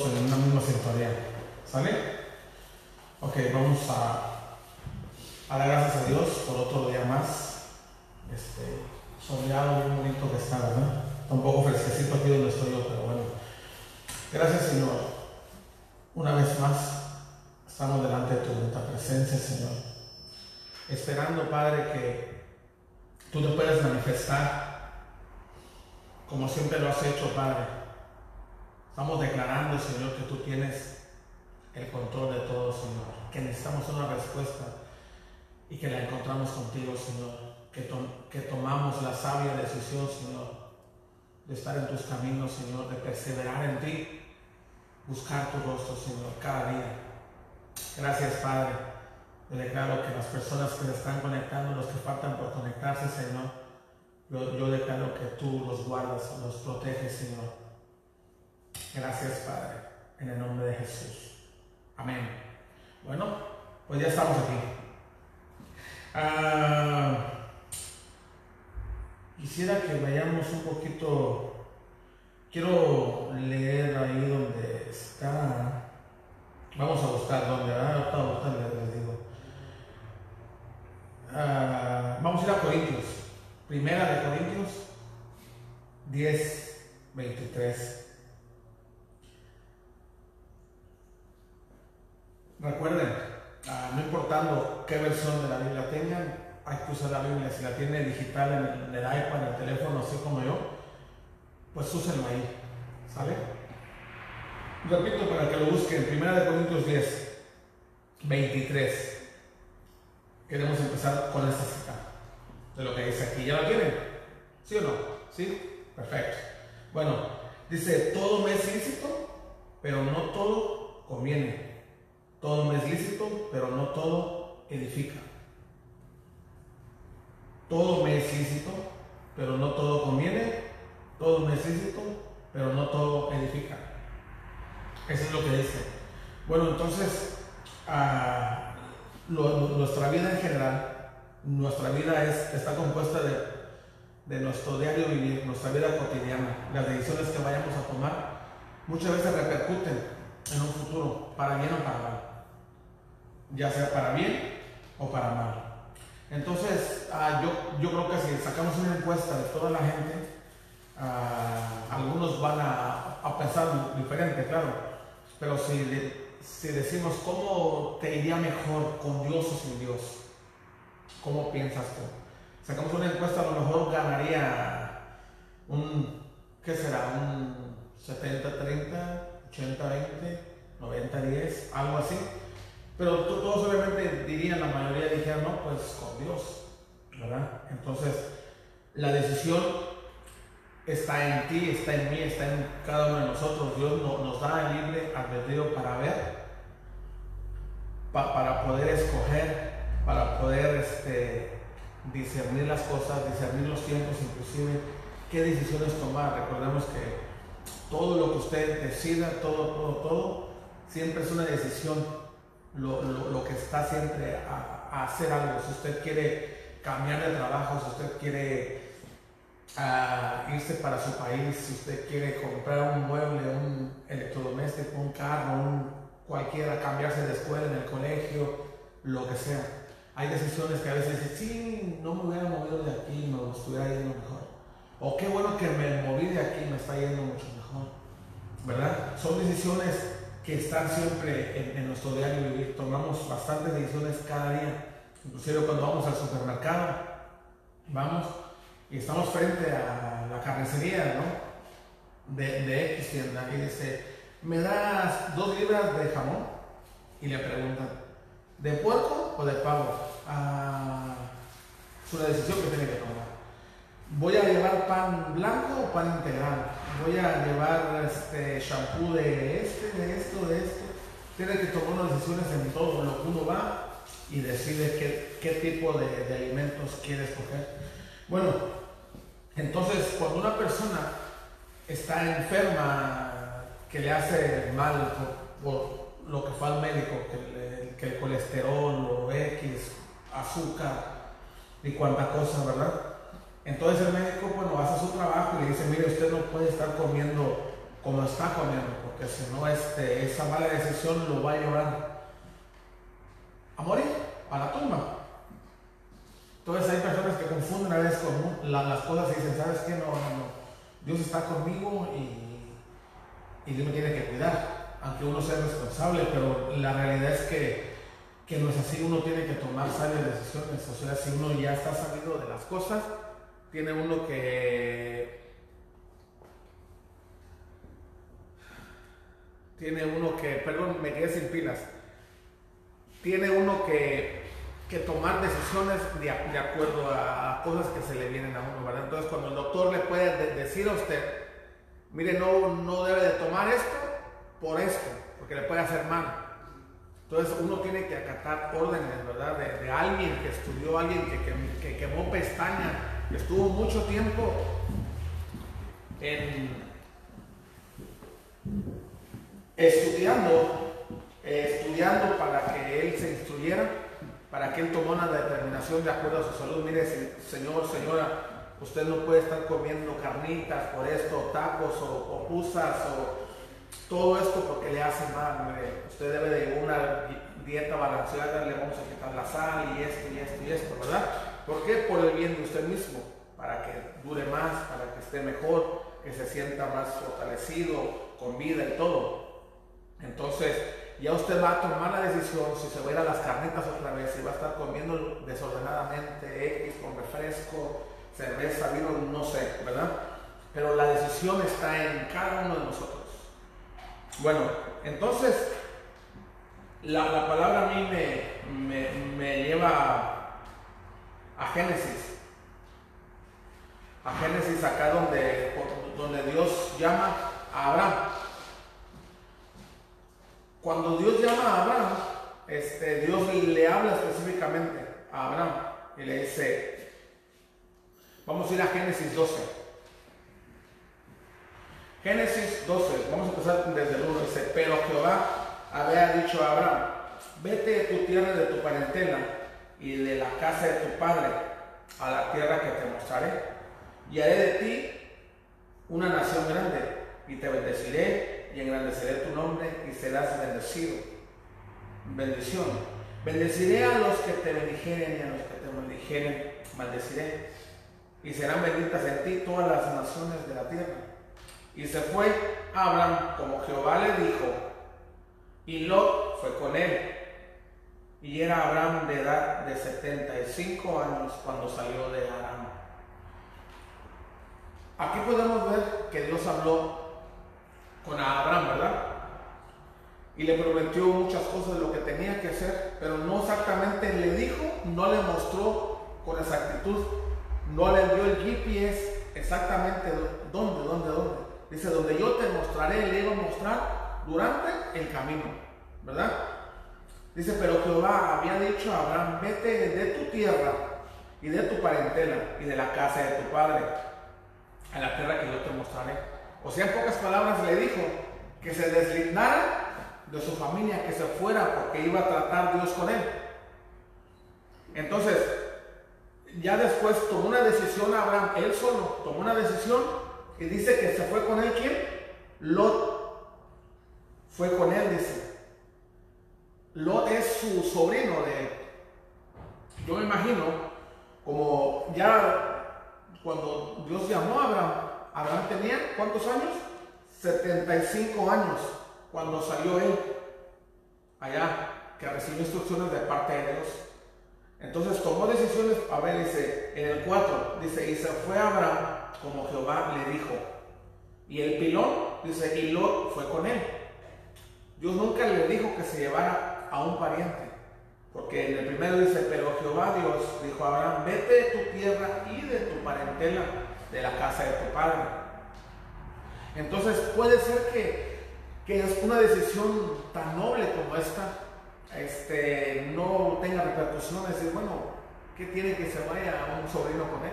en una misma sintonía. ¿Sale? Ok, vamos a, dar gracias a Dios por otro día más. Este, soleado, bien bonito que está, ¿verdad? Está un poco fresquecito aquí donde estoy yo, pero bueno. Gracias, Señor. Una vez más, estamos delante de tu presencia, Señor. Esperando, Padre, que tú te puedas manifestar como siempre lo has hecho, Padre. Estamos declarando, Señor, que tú tienes el control de todo, Señor. Que necesitamos una respuesta y que la encontramos contigo, Señor. Que, to- que tomamos la sabia decisión, Señor, de estar en tus caminos, Señor, de perseverar en ti, buscar tu rostro, Señor, cada día. Gracias, Padre. Yo declaro que las personas que se están conectando, los que faltan por conectarse, Señor, yo declaro que tú los guardas, los proteges, Señor. Gracias, Padre, en el nombre de Jesús. Amén. Bueno, pues ya estamos aquí. Ah, quisiera que vayamos un poquito, quiero leer ahí donde está, vamos a buscar ¿verdad? Ahorita, ahorita les, les digo. Ah, vamos a ir a Corintios, primera de Corintios 10, 23. Recuerden, ah, no importando qué versión de la Biblia tengan, hay que usar la Biblia. Si la tiene digital en el, iPad, en el teléfono, así como yo, pues úsenlo ahí. ¿Sale? Repito para que lo busquen. Primera de Corintios 10, 23. Queremos empezar con esta cita de lo que dice aquí. ¿Ya la tienen? ¿Sí o no? ¿Sí? Perfecto. Bueno, dice, todo me es lícito, pero no todo conviene. Todo me es lícito, pero no todo edifica. Todo me es lícito, pero no todo conviene. Todo me es lícito, pero no todo edifica. Eso es lo que dice. Bueno, entonces, ah, nuestra vida en general, nuestra vida es, está compuesta de, de nuestro diario vivir, nuestra vida cotidiana, las decisiones que vayamos a tomar, muchas veces repercuten en un futuro, para bien o para mal, ya sea para bien o para mal. Entonces, ah, yo, yo creo que si sacamos una encuesta de toda la gente, ah, algunos van a, a pensar diferente, claro, pero si, de- si decimos cómo te iría mejor con Dios o sin Dios, ¿cómo piensas tú? Sacamos una encuesta, a lo mejor ganaría un, ¿qué será? Un 70-30, 80-20, 90-10, algo así. Pero to- todos obviamente dirían, la mayoría dijeran, no, pues con Dios, ¿verdad? Entonces, la decisión está en ti, está en mí, está en cada uno de nosotros. Dios no- nos da el libre albedrío para ver, pa- para poder escoger, para poder este, discernir las cosas, discernir los tiempos, inclusive qué decisiones tomar. Recordemos que todo lo que usted decida, todo, todo, todo, siempre es una decisión. Lo, lo- que está siempre a, hacer algo. Si usted quiere cambiar de trabajo, si usted quiere a irse para su país, si usted quiere comprar un mueble, un electrodoméstico, un carro, un cualquiera, cambiarse de escuela, en el colegio, lo que sea. Hay decisiones que a veces dicen, sí, no me hubiera movido de aquí, me estuviera yendo mejor. O qué bueno que me moví de aquí, me está yendo mucho mejor. ¿Verdad? Son decisiones que están siempre en, nuestro diario vivir. Tomamos bastantes decisiones cada día. Inclusive cuando vamos al supermercado, vamos y estamos frente a la carnicería, ¿no? De, de X tienda y dice, ¿me das dos libras de jamón? Y le preguntan, ¿de puerco o de pavo? Ah, es una decisión que tiene que tomar. ¿Voy a llevar pan blanco o pan integral? ¿Voy a llevar este shampoo de este, de esto, de esto? Tiene que tomar unas decisiones en todo lo que uno va y decide qué, qué tipo de, alimentos quiere escoger. Bueno, entonces cuando una persona está enferma, que le hace mal por, lo que fue al médico, que, el colesterol o X, azúcar y cuanta cosa, ¿verdad? Entonces el médico, bueno, hace su trabajo y le dice, mire, usted no puede estar comiendo como está comiendo, porque si no, este, esa mala decisión lo va a llevar a morir, a la tumba. Entonces hay personas que confunden a veces con la- las cosas y dicen, ¿sabes qué? No, no, no. Dios está conmigo y, y Dios me tiene que cuidar, aunque uno sea responsable, pero la realidad es que, que no es así, uno tiene que tomar sabias decisiones, o sea, si uno ya está sabido de las cosas, tiene uno que... Tiene uno que, perdón, me quedé sin pilas. Tiene uno que, que tomar decisiones de, de acuerdo a cosas que se le vienen a uno, ¿verdad? Entonces, cuando el doctor le puede de- decir a usted, mire, no, no debe de tomar esto por esto, porque le puede hacer mal. Entonces, uno tiene que acatar órdenes, ¿verdad? De, de alguien que estudió, alguien que, que, que quemó pestaña, que estuvo mucho tiempo en estudiando, estudiando para que él se instruyera, para que él tomara una determinación de acuerdo a su salud. Mire, se- señor, señora, Usted no puede estar comiendo carnitas por esto, tacos o, o pusas o todo esto porque le hace mal. Usted debe de una dieta balanceada, le vamos a quitar la sal y esto y esto y esto, ¿verdad? ¿Por qué? Por el bien de usted mismo, para que dure más, para que esté mejor, que se sienta más fortalecido, con vida y todo. Entonces, ya usted va a tomar la decisión si se va a ir a las carnitas otra vez, si va a estar comiendo desordenadamente X con refresco, cerveza, vino, no sé, ¿verdad? Pero la decisión está en cada uno de nosotros. Bueno, entonces la, palabra a mí me, lleva a, Génesis. A Génesis acá donde, donde Dios llama a Abraham. Cuando Dios llama a Abraham, este, Dios le habla específicamente a Abraham y le dice, vamos a ir a Génesis 12. Génesis 12, vamos a empezar desde el 1, dice, pero Jehová había dicho a Abraham, vete de tu tierra, de tu parentela y de la casa de tu padre a la tierra que te mostraré, y haré de ti una nación grande, y te bendeciré y engrandeceré tu nombre y serás bendecido. Bendición. Bendeciré a los que te bendijeren y a los que te bendijeren, maldeciré. Y serán benditas en ti todas las naciones de la tierra. Y se fue Abraham como Jehová le dijo, y Lot fue con él. Y era Abraham de edad de 75 años cuando salió de Aram. Aquí podemos ver que Dios habló con Abraham, ¿verdad? Y le prometió muchas cosas de lo que tenía que hacer, pero no exactamente le dijo, no le mostró con exactitud, no le dio el GPS exactamente dónde, dónde, dónde. Dice, donde yo te mostraré, le iba a mostrar durante el camino, ¿verdad? Dice, pero Jehová había dicho a Abraham, vete de tu tierra y de tu parentela y de la casa de tu padre a la tierra que yo te mostraré. O sea, en pocas palabras le dijo que se deslindara de su familia, que se fuera porque iba a tratar Dios con él. Entonces, ya después tomó una decisión Abraham, él solo tomó una decisión y dice que se fue con él, ¿quién? Lot fue con él, dice. Lot es su sobrino de. Yo me imagino, como ya cuando Dios llamó a Abraham, Abraham tenía cuántos años? 75 años cuando salió él allá, que recibió instrucciones de parte de Dios. Entonces tomó decisiones, a ver, dice, en el 4, dice, y se fue Abraham como Jehová le dijo. Y el pilón, dice, y Lot fue con él. Dios nunca le dijo que se llevara a un pariente. Porque en el primero dice, pero Jehová Dios dijo a Abraham, vete de tu tierra y de tu parentela, de la casa de tu padre. Entonces puede ser que, que es una decisión tan noble como esta, este, no tenga repercusiones, decir, bueno, ¿qué tiene que se vaya un sobrino con él?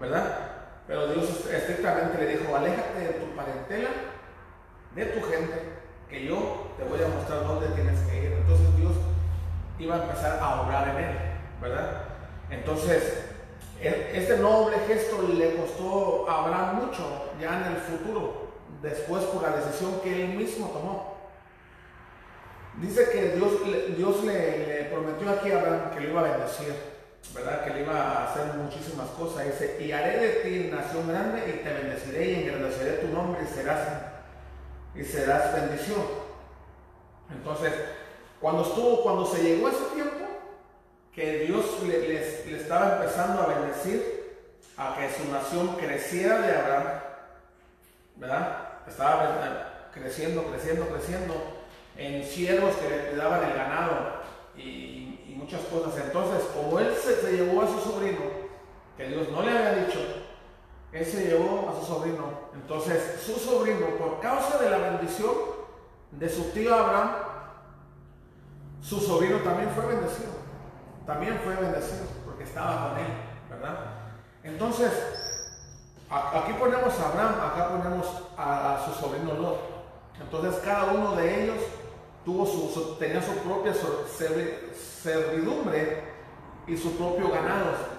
¿Verdad? Pero Dios estrictamente le dijo, aléjate de tu parentela, de tu gente, que yo te voy a mostrar dónde tienes que ir. Entonces Dios iba a empezar a obrar en él, ¿verdad? Entonces, e, este noble gesto le costó a Abraham mucho ya en el futuro, después por la decisión que él mismo tomó. Dice que Dios, Dios le, le prometió aquí a Abraham que lo iba a bendecir. ¿verdad? Que le iba a hacer muchísimas cosas. Dice, y haré de ti nación grande y te bendeciré y engrandeceré tu nombre y serás, y serás bendición. Entonces, cuando estuvo, cuando se llegó ese tiempo, que Dios le, estaba empezando a bendecir, a que su nación creciera de Abraham, ¿verdad? Estaba creciendo, creciendo, creciendo en siervos que le cuidaban el ganado y muchas cosas. Entonces, como él se, llevó a su sobrino, que Dios no le había dicho, él se llevó a su sobrino. Entonces, su sobrino, por causa de la bendición de su tío Abraham, su sobrino también fue bendecido. También fue bendecido porque estaba con él, ¿verdad? Entonces, aquí ponemos a Abraham, acá ponemos a, su sobrino Lot. Entonces, cada uno de ellos tuvo su, tenía su propia servidumbre y su propio ganado.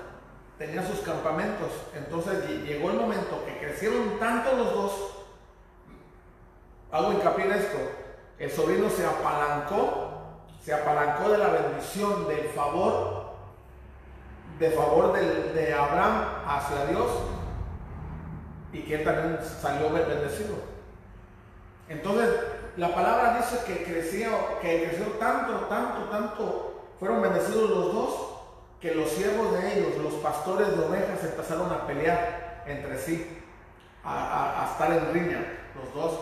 Tenía sus campamentos. Entonces llegó el momento que crecieron tanto los dos. Hago hincapié en esto. El sobrino se apalancó, se apalancó de la bendición, del favor, de favor de, de Abraham hacia Dios y que él también salió bendecido. Entonces, la palabra dice que creció, que creció tanto, tanto, tanto, fueron bendecidos los dos, que los siervos de ellos, los pastores de ovejas, empezaron a pelear entre sí, a, estar en riña, los dos,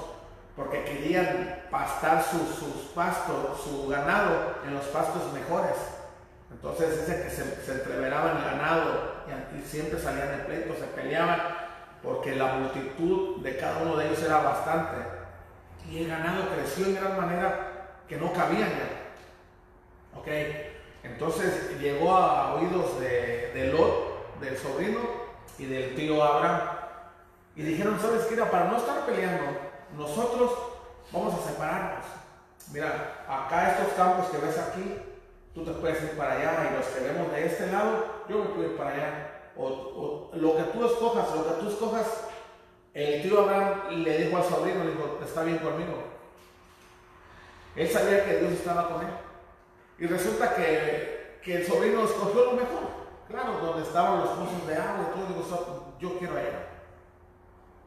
porque querían pastar sus, pastos, su ganado en los pastos mejores. Entonces dice que se, se entreveraban el ganado y, siempre salían de pleito, se peleaban porque la multitud de cada uno de ellos era bastante. Y el ganado creció en gran manera que no cabían ya. ¿Ok? Entonces llegó a oídos de, Lot, del sobrino y del tío Abraham. Y dijeron, ¿sabes qué? Para no estar peleando, nosotros vamos a separarnos. Mira, acá estos campos que ves aquí, tú te puedes ir para allá y los que vemos de este lado, yo me puedo ir para allá o, lo que tú escojas, lo que tú escojas, el tío Abraham le dijo al sobrino, le dijo, está bien conmigo. Él sabía que Dios estaba con él. Y resulta que, que el sobrino escogió lo mejor. Claro, donde estaban los pozos de agua y todo, digo, yo quiero allá.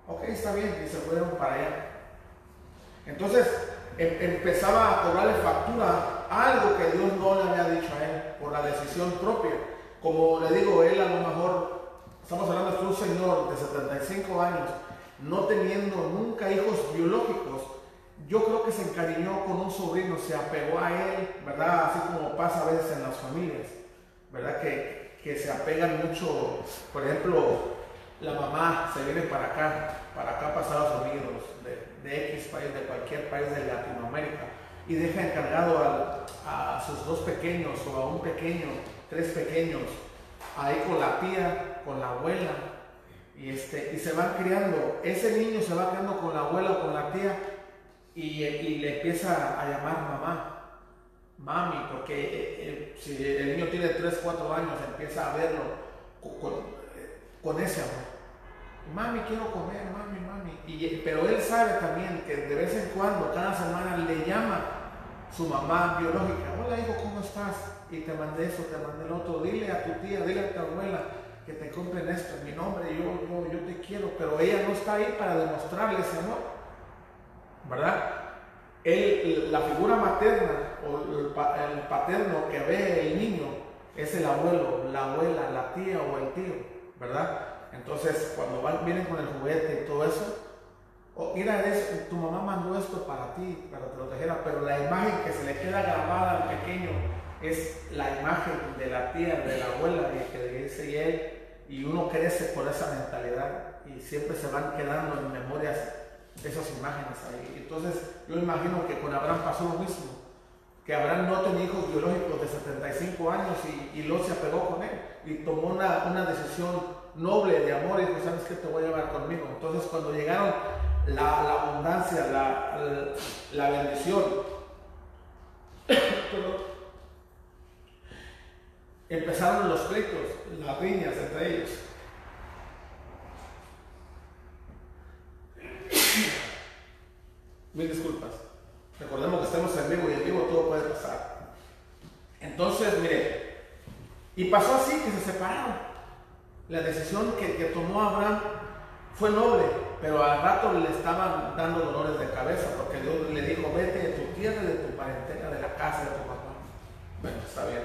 Ok, está bien, y se fueron para allá. Entonces em, empezaba a cobrarle factura algo que Dios no le había dicho a él por la decisión propia. Como le digo, él a lo mejor, estamos hablando de un señor de 75 años, no teniendo nunca hijos biológicos, yo creo que se encariñó con un sobrino, se apegó a él, ¿verdad? Así como pasa a veces en las familias, ¿verdad? Que, que se apegan mucho, por ejemplo, la mamá se viene para acá, para acá para Estados Unidos, de, de X país, de cualquier país de Latinoamérica, y deja encargado a, a sus dos pequeños o a un pequeño tres pequeños, ahí con la tía, con la abuela, y, este, y se van criando. Ese niño se va criando con la abuela o con la tía y, le empieza a llamar mamá, mami, porque eh, eh, si el niño tiene 3, 4 años, empieza a verlo con, ese amor. Mami, quiero comer, mami, mami. Pero él sabe también que de vez en cuando, cada semana, le llama su mamá biológica. Hola, hijo, ¿cómo estás? y te mandé eso, te mandé el otro, dile a tu tía, dile a tu abuela que te compren esto mi nombre, yo, yo, yo te quiero, pero ella no está ahí para demostrarle ese amor, ¿verdad? La figura materna o el, paterno que ve el niño es el abuelo, la abuela, la tía o el tío, ¿verdad? Entonces, cuando van, vienen con el juguete y todo eso, oh, mira, tu mamá mandó esto para ti, para que protegiera, pero la imagen que se le queda grabada al pequeño es la imagen de la tía, de la abuela, de que dice y él, y uno crece por esa mentalidad y siempre se van quedando en memorias esas imágenes ahí. Entonces yo imagino que con Abraham pasó lo mismo, que Abraham no tenía hijos biológicos de 75 años y, y Lot se apegó con él y tomó una, una decisión noble de amor y dijo, ¿sabes qué? Te voy a llevar conmigo. Entonces cuando llegaron la, abundancia, la, la, la bendición, empezaron los pleitos, las riñas entre ellos. Mil disculpas. Recordemos que estamos en vivo y en vivo todo puede pasar. Entonces, mire, y pasó así que se separaron. La decisión que, tomó Abraham fue noble, pero al rato le estaban dando dolores de cabeza porque Dios le dijo, vete de tu tierra, de tu parentela, de la casa de tu papá. Bueno, está bien.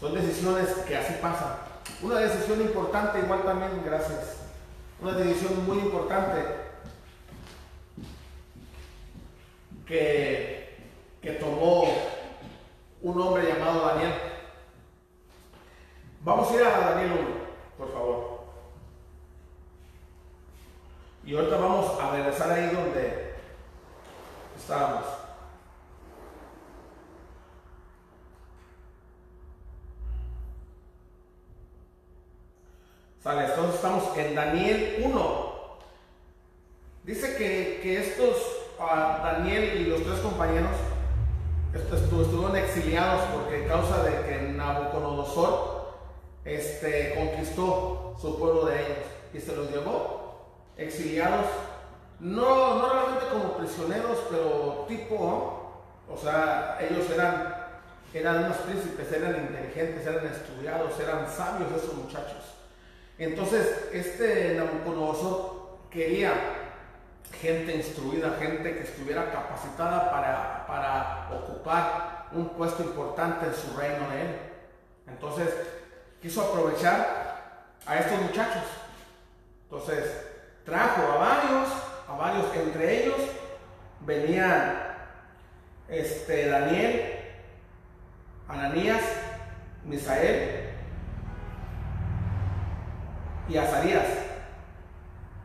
Son decisiones que así pasan. Una decisión importante, igual también, gracias. Una decisión muy importante que, que tomó un hombre llamado Daniel. Vamos a ir a Daniel 1, por favor. Y ahorita vamos a regresar ahí donde estábamos. entonces estamos en Daniel 1. Dice que, estos, Daniel y los tres compañeros, estuvieron exiliados porque causa de que Nabucodonosor este, conquistó su pueblo de ellos y se los llevó exiliados, no, no realmente como prisioneros, pero tipo, o sea, ellos eran, eran unos príncipes, eran inteligentes, eran estudiados, eran sabios esos muchachos. Entonces, este Nabucodonosor quería gente instruida, gente que estuviera capacitada para, para ocupar un puesto importante en su reino de él. Entonces, quiso aprovechar a estos muchachos. Entonces, trajo a varios, a varios, entre ellos venían este, Daniel, Ananías, Misael y Azarías.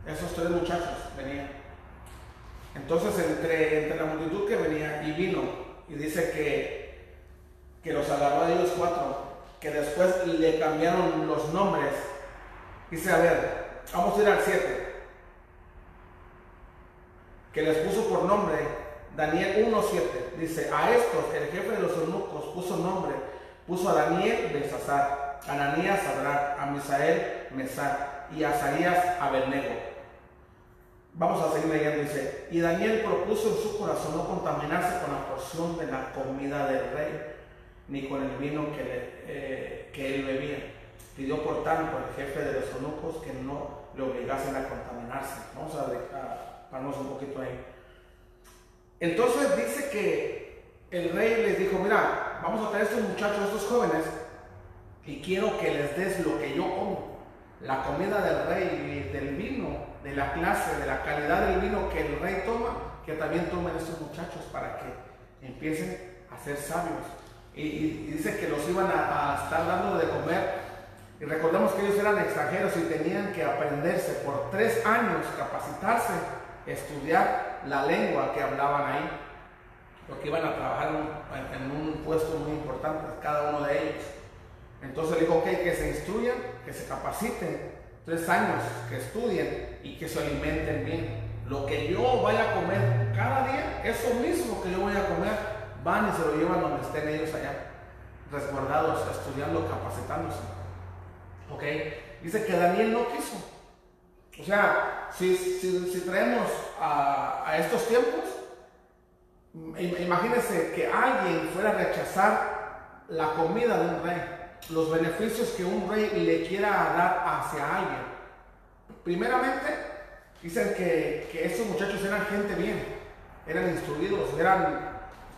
Esos tres muchachos venían. Entonces, entre, entre la multitud que venía y vino, y dice que, que los agarró a ellos cuatro que después le cambiaron los nombres. Dice, a ver, vamos a ir al 7. Que les puso por nombre Daniel 1.7. Dice, a estos el jefe de los eunucos puso nombre. Puso a Daniel Belsasar, a Ananías Sadrach, a Misael Mesar y a Azarías Abelnego. Vamos a seguir leyendo, dice, y Daniel propuso en su corazón no contaminarse con la porción de la comida del rey ni con el vino que, eh, él bebía. Pidió por tanto al jefe de los eunucos que no le obligasen a contaminarse. Vamos a, pararnos un poquito ahí. Entonces dice que el rey les dijo, mira, vamos a traer a estos muchachos, a estos jóvenes, y quiero que les des lo que yo como. La comida del rey y del vino, de la clase, de la calidad del vino que el rey toma, que también tomen estos muchachos para que empiecen a ser sabios y, dice que los iban a, estar dando de comer. Y recordemos que ellos eran extranjeros y tenían que aprenderse por tres años, capacitarse, estudiar la lengua que hablaban ahí, porque iban a trabajar en, un puesto muy importante, cada uno de ellos. Entonces dijo, ok, que se instruyan, que se capaciten, tres años, que estudien y que se alimenten bien. Lo que yo vaya a comer cada día, eso mismo que yo voy a comer, van y se lo llevan donde estén ellos allá, resguardados, estudiando, capacitándose. ¿Ok? Dice que Daniel no quiso. O sea, si, si, traemos a, estos tiempos, imagínense que alguien fuera a rechazar la comida de un rey, los beneficios que un rey le quiera dar hacia alguien. Primeramente, dicen que, que estos muchachos eran gente bien, eran instruidos, eran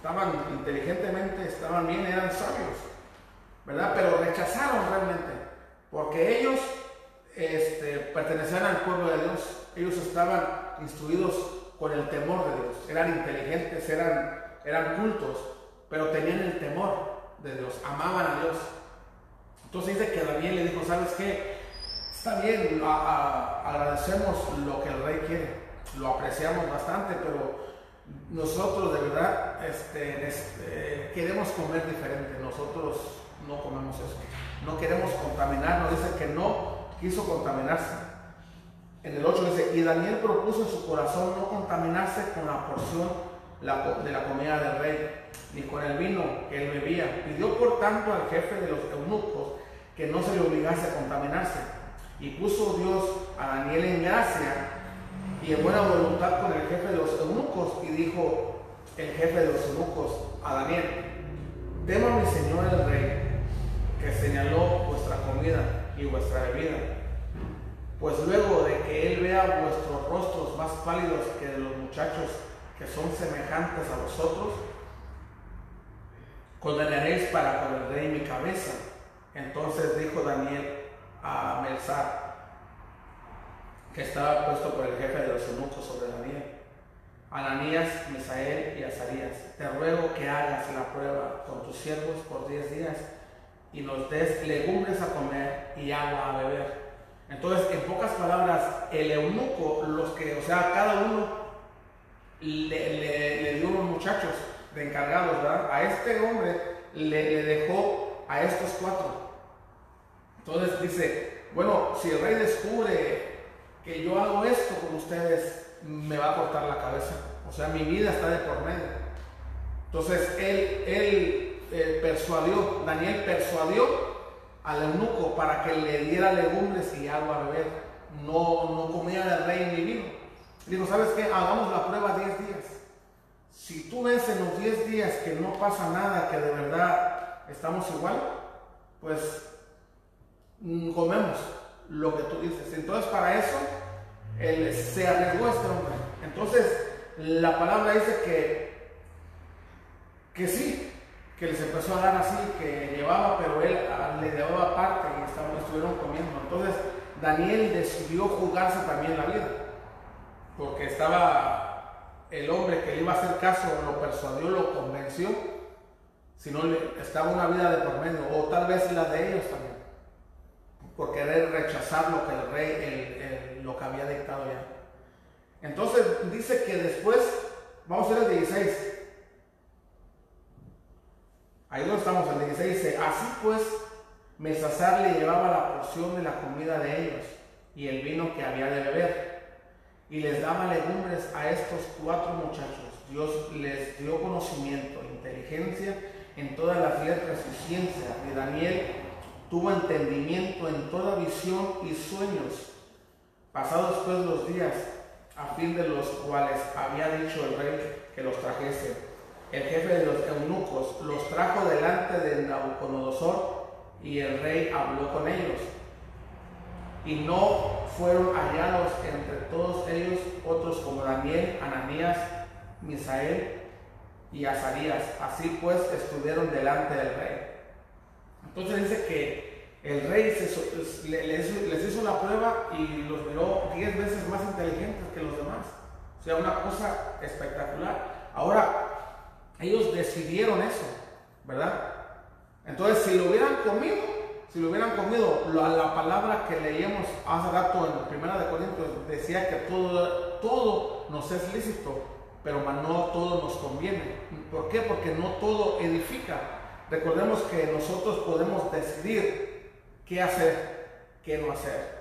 estaban inteligentemente, estaban bien, eran sabios, ¿verdad? Pero rechazaron realmente, porque ellos este, pertenecían al pueblo de Dios, ellos estaban instruidos con el temor de Dios, eran inteligentes, eran, eran cultos, pero tenían el temor de Dios, amaban a Dios. Entonces dice que Daniel le dijo, ¿sabes qué? Está bien, agradecemos lo que el rey quiere, lo apreciamos bastante, pero nosotros de verdad este, este, queremos comer diferente, nosotros no comemos eso, no queremos contaminarnos, dice que no quiso contaminarse. En el 8 dice, y Daniel propuso en su corazón no contaminarse con la porción de la comida del rey, ni con el vino que él bebía. Pidió por tanto al jefe de los eunucos que no se le obligase a contaminarse. Y puso Dios a Daniel en gracia y en buena voluntad con el jefe de los eunucos y dijo el jefe de los eunucos a Daniel, temo mi señor el rey que señaló vuestra comida y vuestra bebida, pues luego de que él vea vuestros rostros más pálidos que de los muchachos que son semejantes a vosotros, condenaréis para con el rey mi cabeza. Entonces dijo Daniel a Melzar, que estaba puesto por el jefe de los eunucos sobre Daniel. Ananías, Misael y Azarías, te ruego que hagas la prueba con tus siervos por diez días y nos des legumbres a comer y agua a beber. Entonces, en pocas palabras, el eunuco, los que, o sea, cada uno le, dio unos muchachos de encargados, ¿verdad? A este hombre le, le dejó a estos cuatro. Entonces dice, bueno, si el rey descubre que yo hago esto con ustedes, me va a cortar la cabeza. O sea, mi vida está de por medio. Entonces, él, él eh, persuadió, Daniel persuadió al eunuco para que le diera legumbres y agua a beber. No, no comía del rey ni vino. Digo, ¿sabes qué? Hagamos la prueba 10 días. Si tú ves en los 10 días que no pasa nada, que de verdad estamos igual, pues comemos lo que tú dices. Entonces para eso él se arriesgó este hombre. Entonces la palabra dice que, que sí, que les empezó a dar así, que llevaba, pero él ah, le llevaba parte y estaban, estuvieron comiendo. Entonces Daniel decidió jugarse también la vida, porque estaba el hombre que le iba a hacer caso, lo persuadió, lo convenció, si no estaba una vida de por medio, o tal vez la de ellos también, por querer rechazar lo que el rey, lo que había dictado ya. Entonces dice que después, vamos a ver el 16, Ahí no estamos, el 16 dice, así pues, Mesazar le llevaba la porción de la comida de ellos y el vino que había de beber, y les daba legumbres a estos cuatro muchachos. Dios les dio conocimiento, inteligencia en todas las letras y ciencia. Y Daniel tuvo entendimiento en toda visión y sueños. Pasados pues los días, a fin de los cuales había dicho el rey que los trajese el jefe de los eunucos, los trajo delante de Nabucodonosor y el rey habló con ellos. Y no fueron hallados entre todos ellos otros como Daniel, Ananías, Misael y Azarías. Así pues estuvieron delante del rey. Entonces dice que el rey les, hizo la prueba y los miró diez veces más inteligentes que los demás. O sea, una cosa espectacular. Ahora, ellos decidieron eso, ¿verdad? Entonces, si lo hubieran comido, si lo hubieran comido, la, palabra que leíamos hace rato en Primera de Corintios decía que todo, todo nos es lícito, pero no todo nos conviene. ¿Por qué? Porque no todo edifica. Recordemos que nosotros podemos decidir qué hacer, qué no hacer.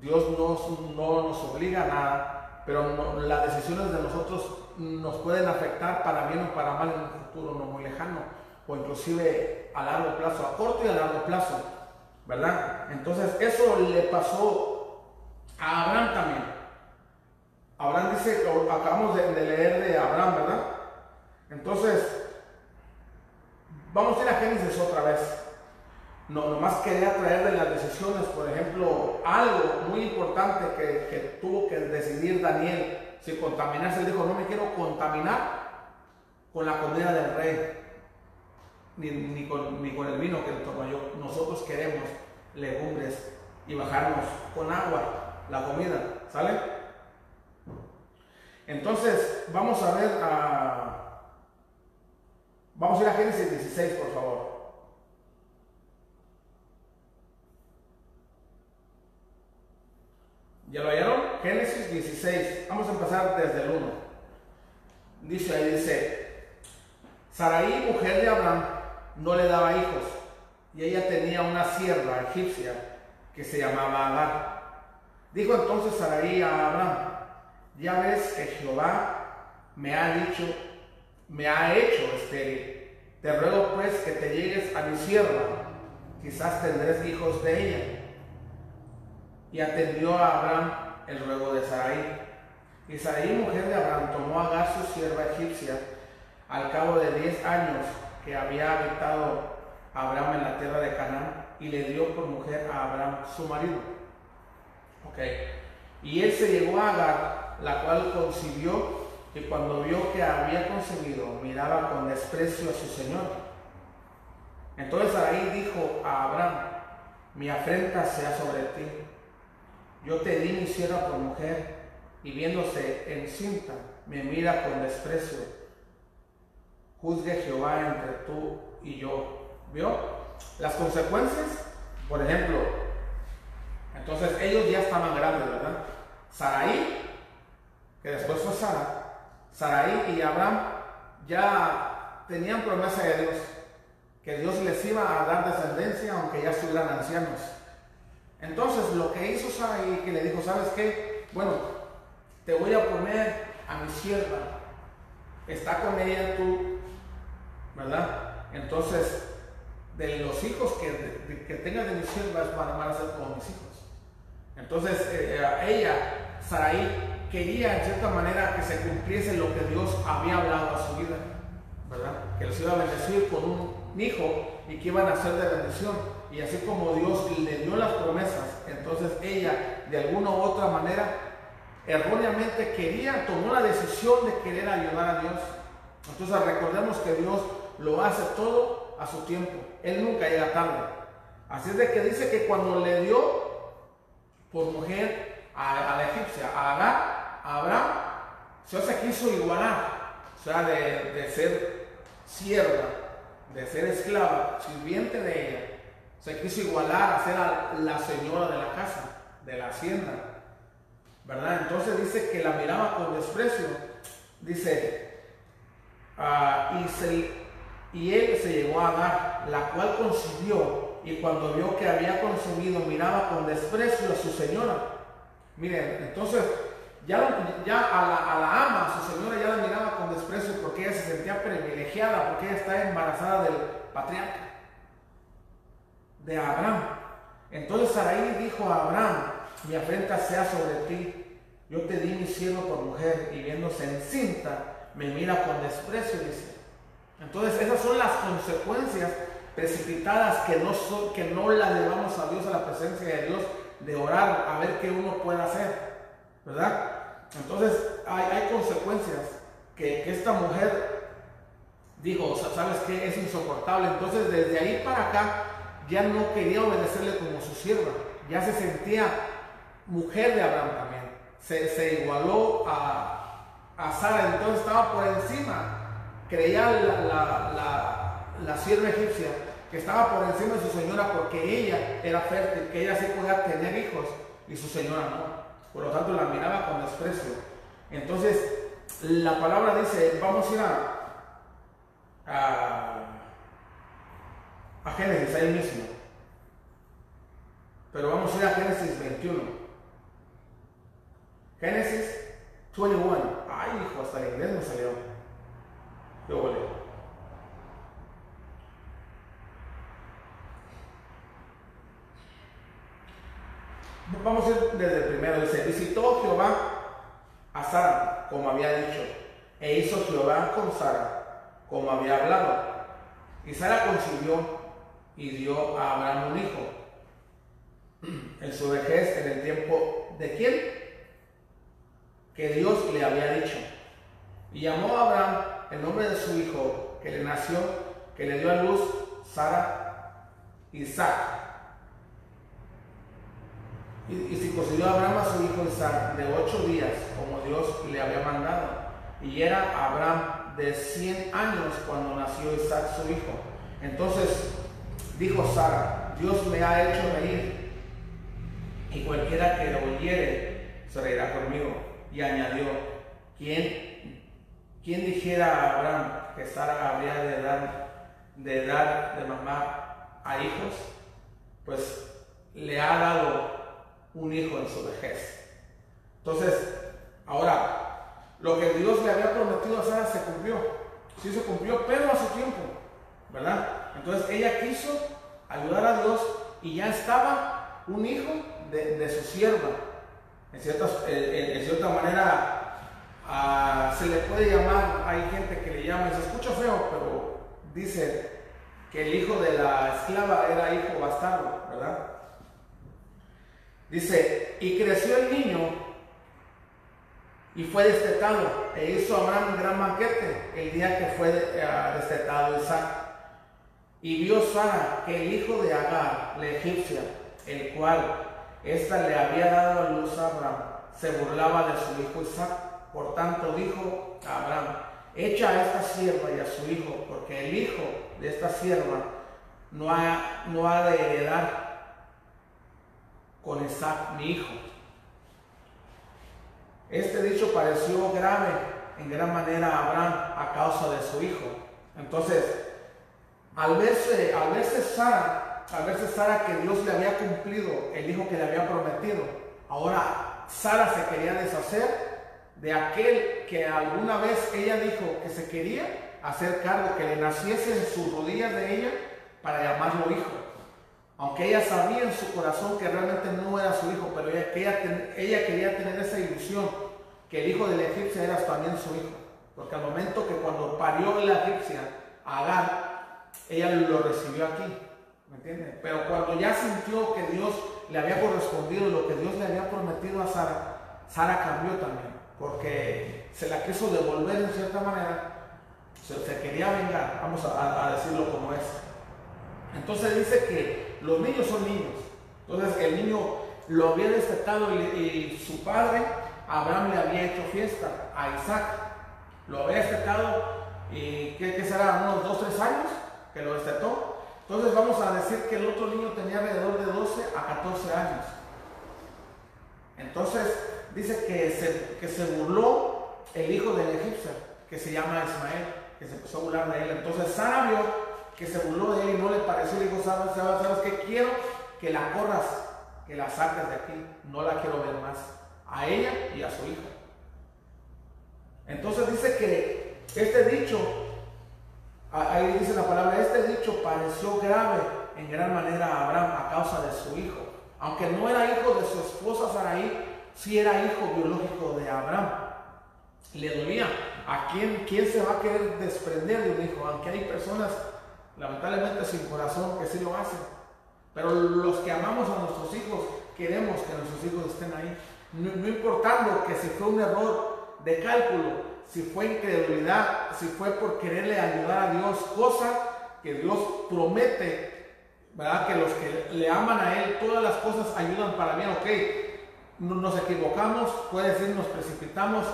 Dios no nos obliga a nada, pero las decisiones de nosotros nos pueden afectar para bien o para mal en un futuro no muy lejano, o inclusive a largo plazo, a corto y a largo plazo, ¿verdad? Entonces eso le pasó a Abraham también. Abraham dice, acabamos de, leer de Abraham, ¿verdad? Entonces, vamos a ir a Génesis otra vez. No, nomás quería traer de las decisiones, por ejemplo, algo muy importante que, tuvo que decidir Daniel si contaminarse, dijo, no me quiero contaminar con la comida del rey, ni, con, el vino que tomo yo. Nosotros queremos legumbres y bajarnos con agua la comida, ¿sale? Entonces, vamos a ver a... Vamos a ir a Génesis 16, por favor. ¿Ya lo hallaron? Génesis 16. Vamos a empezar desde el 1. Dice ahí, dice, Saraí, mujer de Abraham, no le daba hijos, y ella tenía una sierva egipcia que se llamaba Agar. Dijo entonces Saraí a Abraham, ya ves que Jehová me ha dicho, me ha hecho estéril. Te ruego pues que te llegues a mi sierva, quizás tendrás hijos de ella y atendió a Abraham el ruego de Sarai. Y Sarai, mujer de Abraham, tomó a Agar su sierva egipcia al cabo de diez años que había habitado Abraham en la tierra de Canaán y le dio por mujer a Abraham su marido. Ok. Y él se llegó a Agar, la cual concibió y cuando vio que había concebido, miraba con desprecio a su señor. Entonces Sarai dijo a Abraham, mi afrenta sea sobre ti yo te di mi sierva por mujer y viéndose encinta, me mira con desprecio. Juzgue Jehová entre tú y yo. ¿Vio? Las consecuencias, por ejemplo, entonces ellos ya estaban grandes, ¿verdad? Saraí, que después fue Sara, Saraí y Abraham ya tenían promesa de Dios, que Dios les iba a dar descendencia aunque ya estuvieran ancianos. Entonces lo que hizo Sarai, que le dijo, ¿sabes qué? Bueno, te voy a poner a mi sierva, está con ella tú, ¿verdad? Entonces de los hijos que, que tenga de mis siervas van, a ser como mis hijos. Entonces eh, eh, ella, Saraí, quería en cierta manera que se cumpliese lo que Dios había hablado a su vida, ¿verdad? Que los iba a bendecir con un hijo y que iban a ser de bendición. Y así como Dios le dio las promesas, entonces ella de alguna u otra manera erróneamente quería, tomó la decisión de querer ayudar a Dios. Entonces recordemos que Dios lo hace todo a su tiempo. Él nunca llega tarde. Así es de que dice que cuando le dio por mujer a, la egipcia, a Agar, Abraham, se quiso igualar, o sea, de, de ser sierva, de ser esclava, sirviente de ella. Se quiso igualar a ser la señora de la casa, de la hacienda. ¿Verdad? Entonces dice que la miraba con desprecio. Dice, ah, y se y él se llegó a dar, la cual concibió, y cuando vio que había consumido, miraba con desprecio a su señora. Miren, entonces ya, ya a, la, a la ama, a su señora, ya la miraba con desprecio porque ella se sentía privilegiada, porque ella está embarazada del patriarca, de Abraham. Entonces Sarai dijo a Abraham, mi afrenta sea sobre ti, yo te di mi cielo por mujer, y viéndose encinta, me mira con desprecio, dice. Entonces esas son las consecuencias precipitadas que no, son, que no la llevamos a Dios, a la presencia de Dios, de orar a ver qué uno puede hacer. ¿Verdad? Entonces hay, consecuencias que, esta mujer dijo, ¿sabes qué? Es insoportable. Entonces desde ahí para acá ya no quería obedecerle como su sierva. Ya se sentía mujer de Abraham también. Se, igualó a, a Sara, entonces estaba por encima creía la, sierva egipcia que estaba por encima de su señora porque ella era fértil, que ella sí podía tener hijos y su señora no. Por lo tanto la miraba con desprecio. Entonces la palabra dice, vamos a ir a, Génesis ahí mismo. Pero vamos a ir a Génesis 21. Génesis 21. Ay, hijo, hasta el inglés me salió. Vamos a ir desde el primero. Dice, visitó Jehová a Sara, como había dicho, e hizo Jehová con Sara, como había hablado. Y Sara concibió y dio a Abraham un hijo. En su vejez, en el tiempo de quién? Que Dios le había dicho. Y llamó a Abraham el nombre de su hijo que le nació, que le dio a luz Sara, Isaac. Y, y si concedió a Abraham a su hijo Isaac de ocho días, como Dios le había mandado. Y era Abraham de cien años cuando nació Isaac su hijo. Entonces dijo Sara, Dios me ha hecho reír, y cualquiera que lo oyere se reirá conmigo. Y añadió, ¿quién ¿Quién dijera a Abraham que Sara habría de dar, de dar de mamá a hijos? Pues le ha dado un hijo en su vejez. Entonces, ahora, lo que Dios le había prometido a Sara se cumplió. Sí se cumplió, pero a su tiempo, ¿verdad? Entonces ella quiso ayudar a Dios y ya estaba un hijo de, su sierva. En, cierta manera Ah, se le puede llamar, hay gente que le llama, se escucha feo, pero dice que el hijo de la esclava era hijo bastardo, ¿verdad? Dice, y creció el niño y fue destetado, e hizo Abraham un gran banquete el día que fue eh, destetado Isaac. Y vio Sara que el hijo de Agar, la egipcia, el cual ésta le había dado a luz a Abraham, se burlaba de su hijo Isaac. Por tanto dijo a Abraham, echa a esta sierva y a su hijo, porque el hijo de esta sierva no ha, no ha de heredar con Isaac mi hijo. Este dicho pareció grave en gran manera a Abraham a causa de su hijo. Entonces, al verse, al verse Sara, al verse Sara que Dios le había cumplido el hijo que le había prometido, ahora Sara se quería deshacer de aquel que alguna vez ella dijo que se quería hacer cargo, que le naciese en sus rodillas de ella para llamarlo hijo. Aunque ella sabía en su corazón que realmente no era su hijo, pero ella, quería tener esa ilusión que el hijo de la egipcia era también su hijo. Porque al momento que cuando parió la egipcia a Agar, ella lo recibió aquí. ¿Me entienden? Pero cuando ya sintió que Dios le había correspondido lo que Dios le había prometido a Sara, Sara cambió también. Porque se la quiso devolver en cierta manera. Se, quería vengar, vamos a decirlo como es. Entonces dice que los niños son niños. Entonces el niño lo había destetado y, su padre, Abraham, le había hecho fiesta a Isaac. Lo había destetado y ¿qué, será? Unos 2, 3 años que lo destetó. Entonces vamos a decir que el otro niño tenía alrededor de 12 a 14 años. Entonces dice que se, que se burló el hijo del egipcio, que se llama Ismael, que se empezó a burlar de él. Entonces Sara que se burló de él y no le pareció, le dijo, ¿sabes, sabes, sabes qué? Quiero que la corras, que la saques de aquí, no la quiero ver más, a ella y a su hija. Entonces dice que este dicho, ahí dice la palabra, este dicho pareció grave en gran manera a Abraham a causa de su hijo. Aunque no era hijo de su esposa Saraí, sí era hijo biológico de Abraham. Le dolía. ¿A quién, quién se va a querer desprender de un hijo? Aunque hay personas lamentablemente sin corazón, que sí lo hacen. Pero los que amamos a nuestros hijos, queremos que nuestros hijos estén ahí. No, importando que si fue un error de cálculo, si fue incredulidad, si fue por quererle ayudar a Dios, cosa que Dios promete, ¿verdad? Que los que le aman a Él, todas las cosas ayudan para bien, ok. Nos equivocamos, puede decir, nos precipitamos,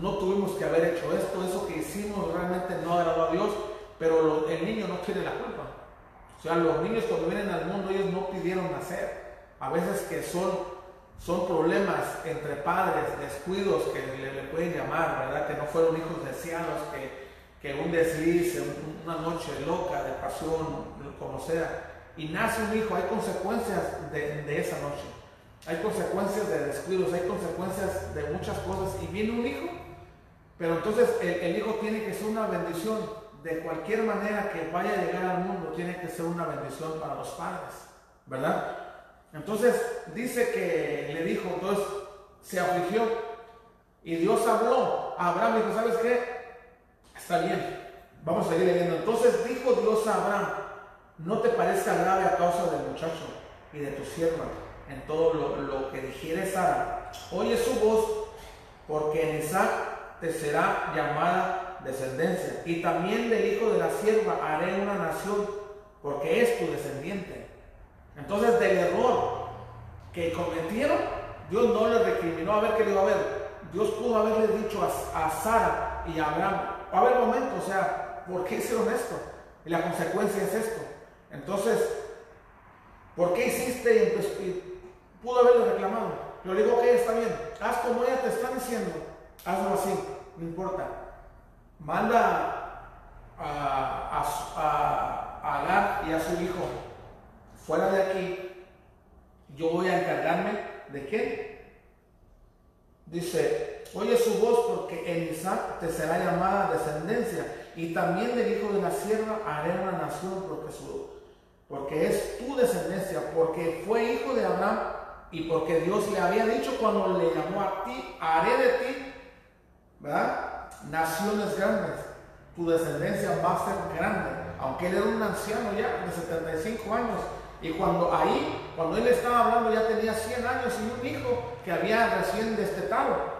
no tuvimos que haber hecho esto, eso que hicimos realmente no agradó a Dios, pero el niño no tiene la culpa. O sea, los niños cuando vienen al mundo, ellos no pidieron nacer. A veces que son, son problemas entre padres, descuidos que le, pueden llamar, ¿verdad? Que no fueron hijos deseados, que, que un desliz, una noche loca de pasión, como sea. Y nace un hijo, hay consecuencias de, esa noche. Hay consecuencias de descuidos, hay consecuencias de muchas cosas. Y viene un hijo, pero entonces el hijo tiene que ser una bendición de cualquier manera que vaya a llegar al mundo, tiene que ser una bendición para los padres, ¿verdad? Entonces dice que le dijo, entonces se afligió y Dios habló a Abraham y dijo, ¿sabes qué? Está bien, vamos a seguir leyendo. Entonces dijo Dios a Abraham, no te parezca grave a causa del muchacho y de tu sierva en todo lo, lo que dijeres Sara. Oye su voz, porque en Isaac te será llamada descendencia. Y también del hijo de la sierva haré una nación, porque es tu descendiente. Entonces, del error que cometieron, Dios no le recriminó. A ver, qué digo, a ver, Dios pudo haberle dicho a, Sara y a Abraham, a ver, momento, o sea, ¿por qué hicieron esto? Y la consecuencia es esto. Entonces, ¿por qué hiciste? Y pudo haberle reclamado. Pero le digo, ok, está bien, haz como ella te está diciendo, hazlo así, no importa manda a, a, Agar y a su hijo fuera de aquí, yo voy a encargarme de qué? Dice, oye su voz porque en Isaac te será llamada descendencia y también del hijo de la sierva haré una nación porque, su, porque es tu descendencia, porque fue hijo de Abraham y porque Dios le había dicho cuando le llamó a ti, haré de ti, ¿verdad? Naciones grandes, tu descendencia va a ser grande, aunque él era un anciano ya de 75 años. Y cuando ahí, cuando él estaba hablando, ya tenía 100 años y un hijo que había recién destetado.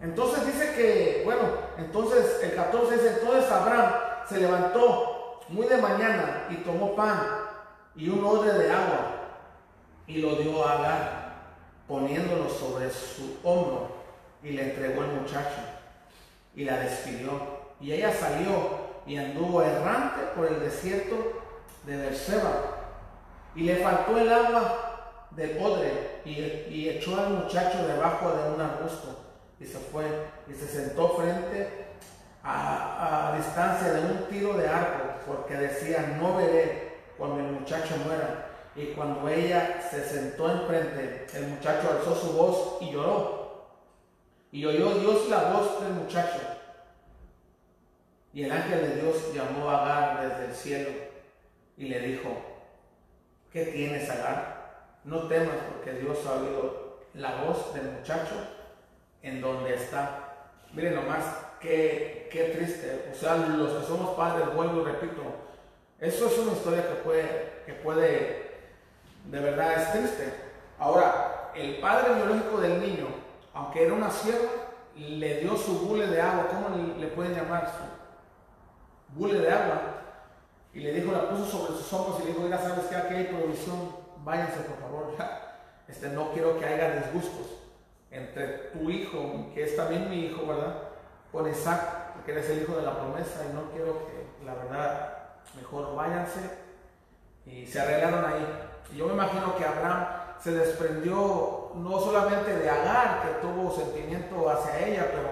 Entonces dice que, bueno, entonces el 14 dice, entonces Abraham se levantó muy de mañana y tomó pan y un odre de agua y lo dio a Agar, poniéndolo sobre su hombro y le entregó el muchacho y la despidió. Y ella salió y anduvo errante por el desierto de Berseba. Y le faltó el agua del odre y, echó al muchacho debajo de un arbusto y se fue y se sentó frente a, a, distancia de un tiro de arco porque decía no veré cuando el muchacho muera y cuando ella se sentó enfrente el muchacho alzó su voz y lloró y oyó Dios la voz del muchacho. Y el ángel de Dios llamó a Agar desde el cielo y le dijo, ¿qué tienes, Agar? No temas porque Dios ha oído la voz del muchacho en donde está. Miren nomás, qué, qué triste. O sea, los que somos padres, vuelvo y repito, eso es una historia que puede, que puede, de verdad es triste. Ahora, el padre biológico del niño, aunque era una sierva, le dio su bule de agua, ¿cómo le, pueden llamar? Su bule de agua. Y le dijo, la puso sobre sus hombros y le dijo, mira, ¿sabes qué? Aquí hay provisión, váyanse por favor. Este, no quiero que haya disgustos entre tu hijo, que es también mi hijo, ¿verdad? Con Isaac, porque eres el hijo de la promesa y no quiero que, la verdad, mejor váyanse. Y se arreglaron ahí. Y yo me imagino que Abraham se desprendió no solamente de Agar, que tuvo sentimiento hacia ella, pero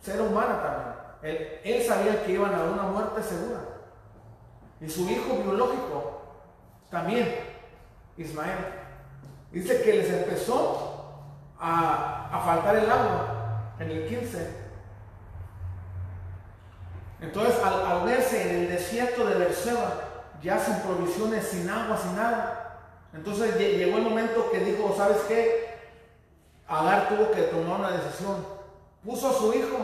ser humana también. Él, él sabía que iban a una muerte segura. Y su hijo biológico también, Ismael. Dice que les empezó a, a faltar el agua en el 15 entonces, al, verse en el desierto de Berseba, ya sin provisiones, sin agua, sin nada, entonces llegó el momento que dijo, ¿sabes qué? Agar tuvo que tomar una decisión. Puso a su hijo,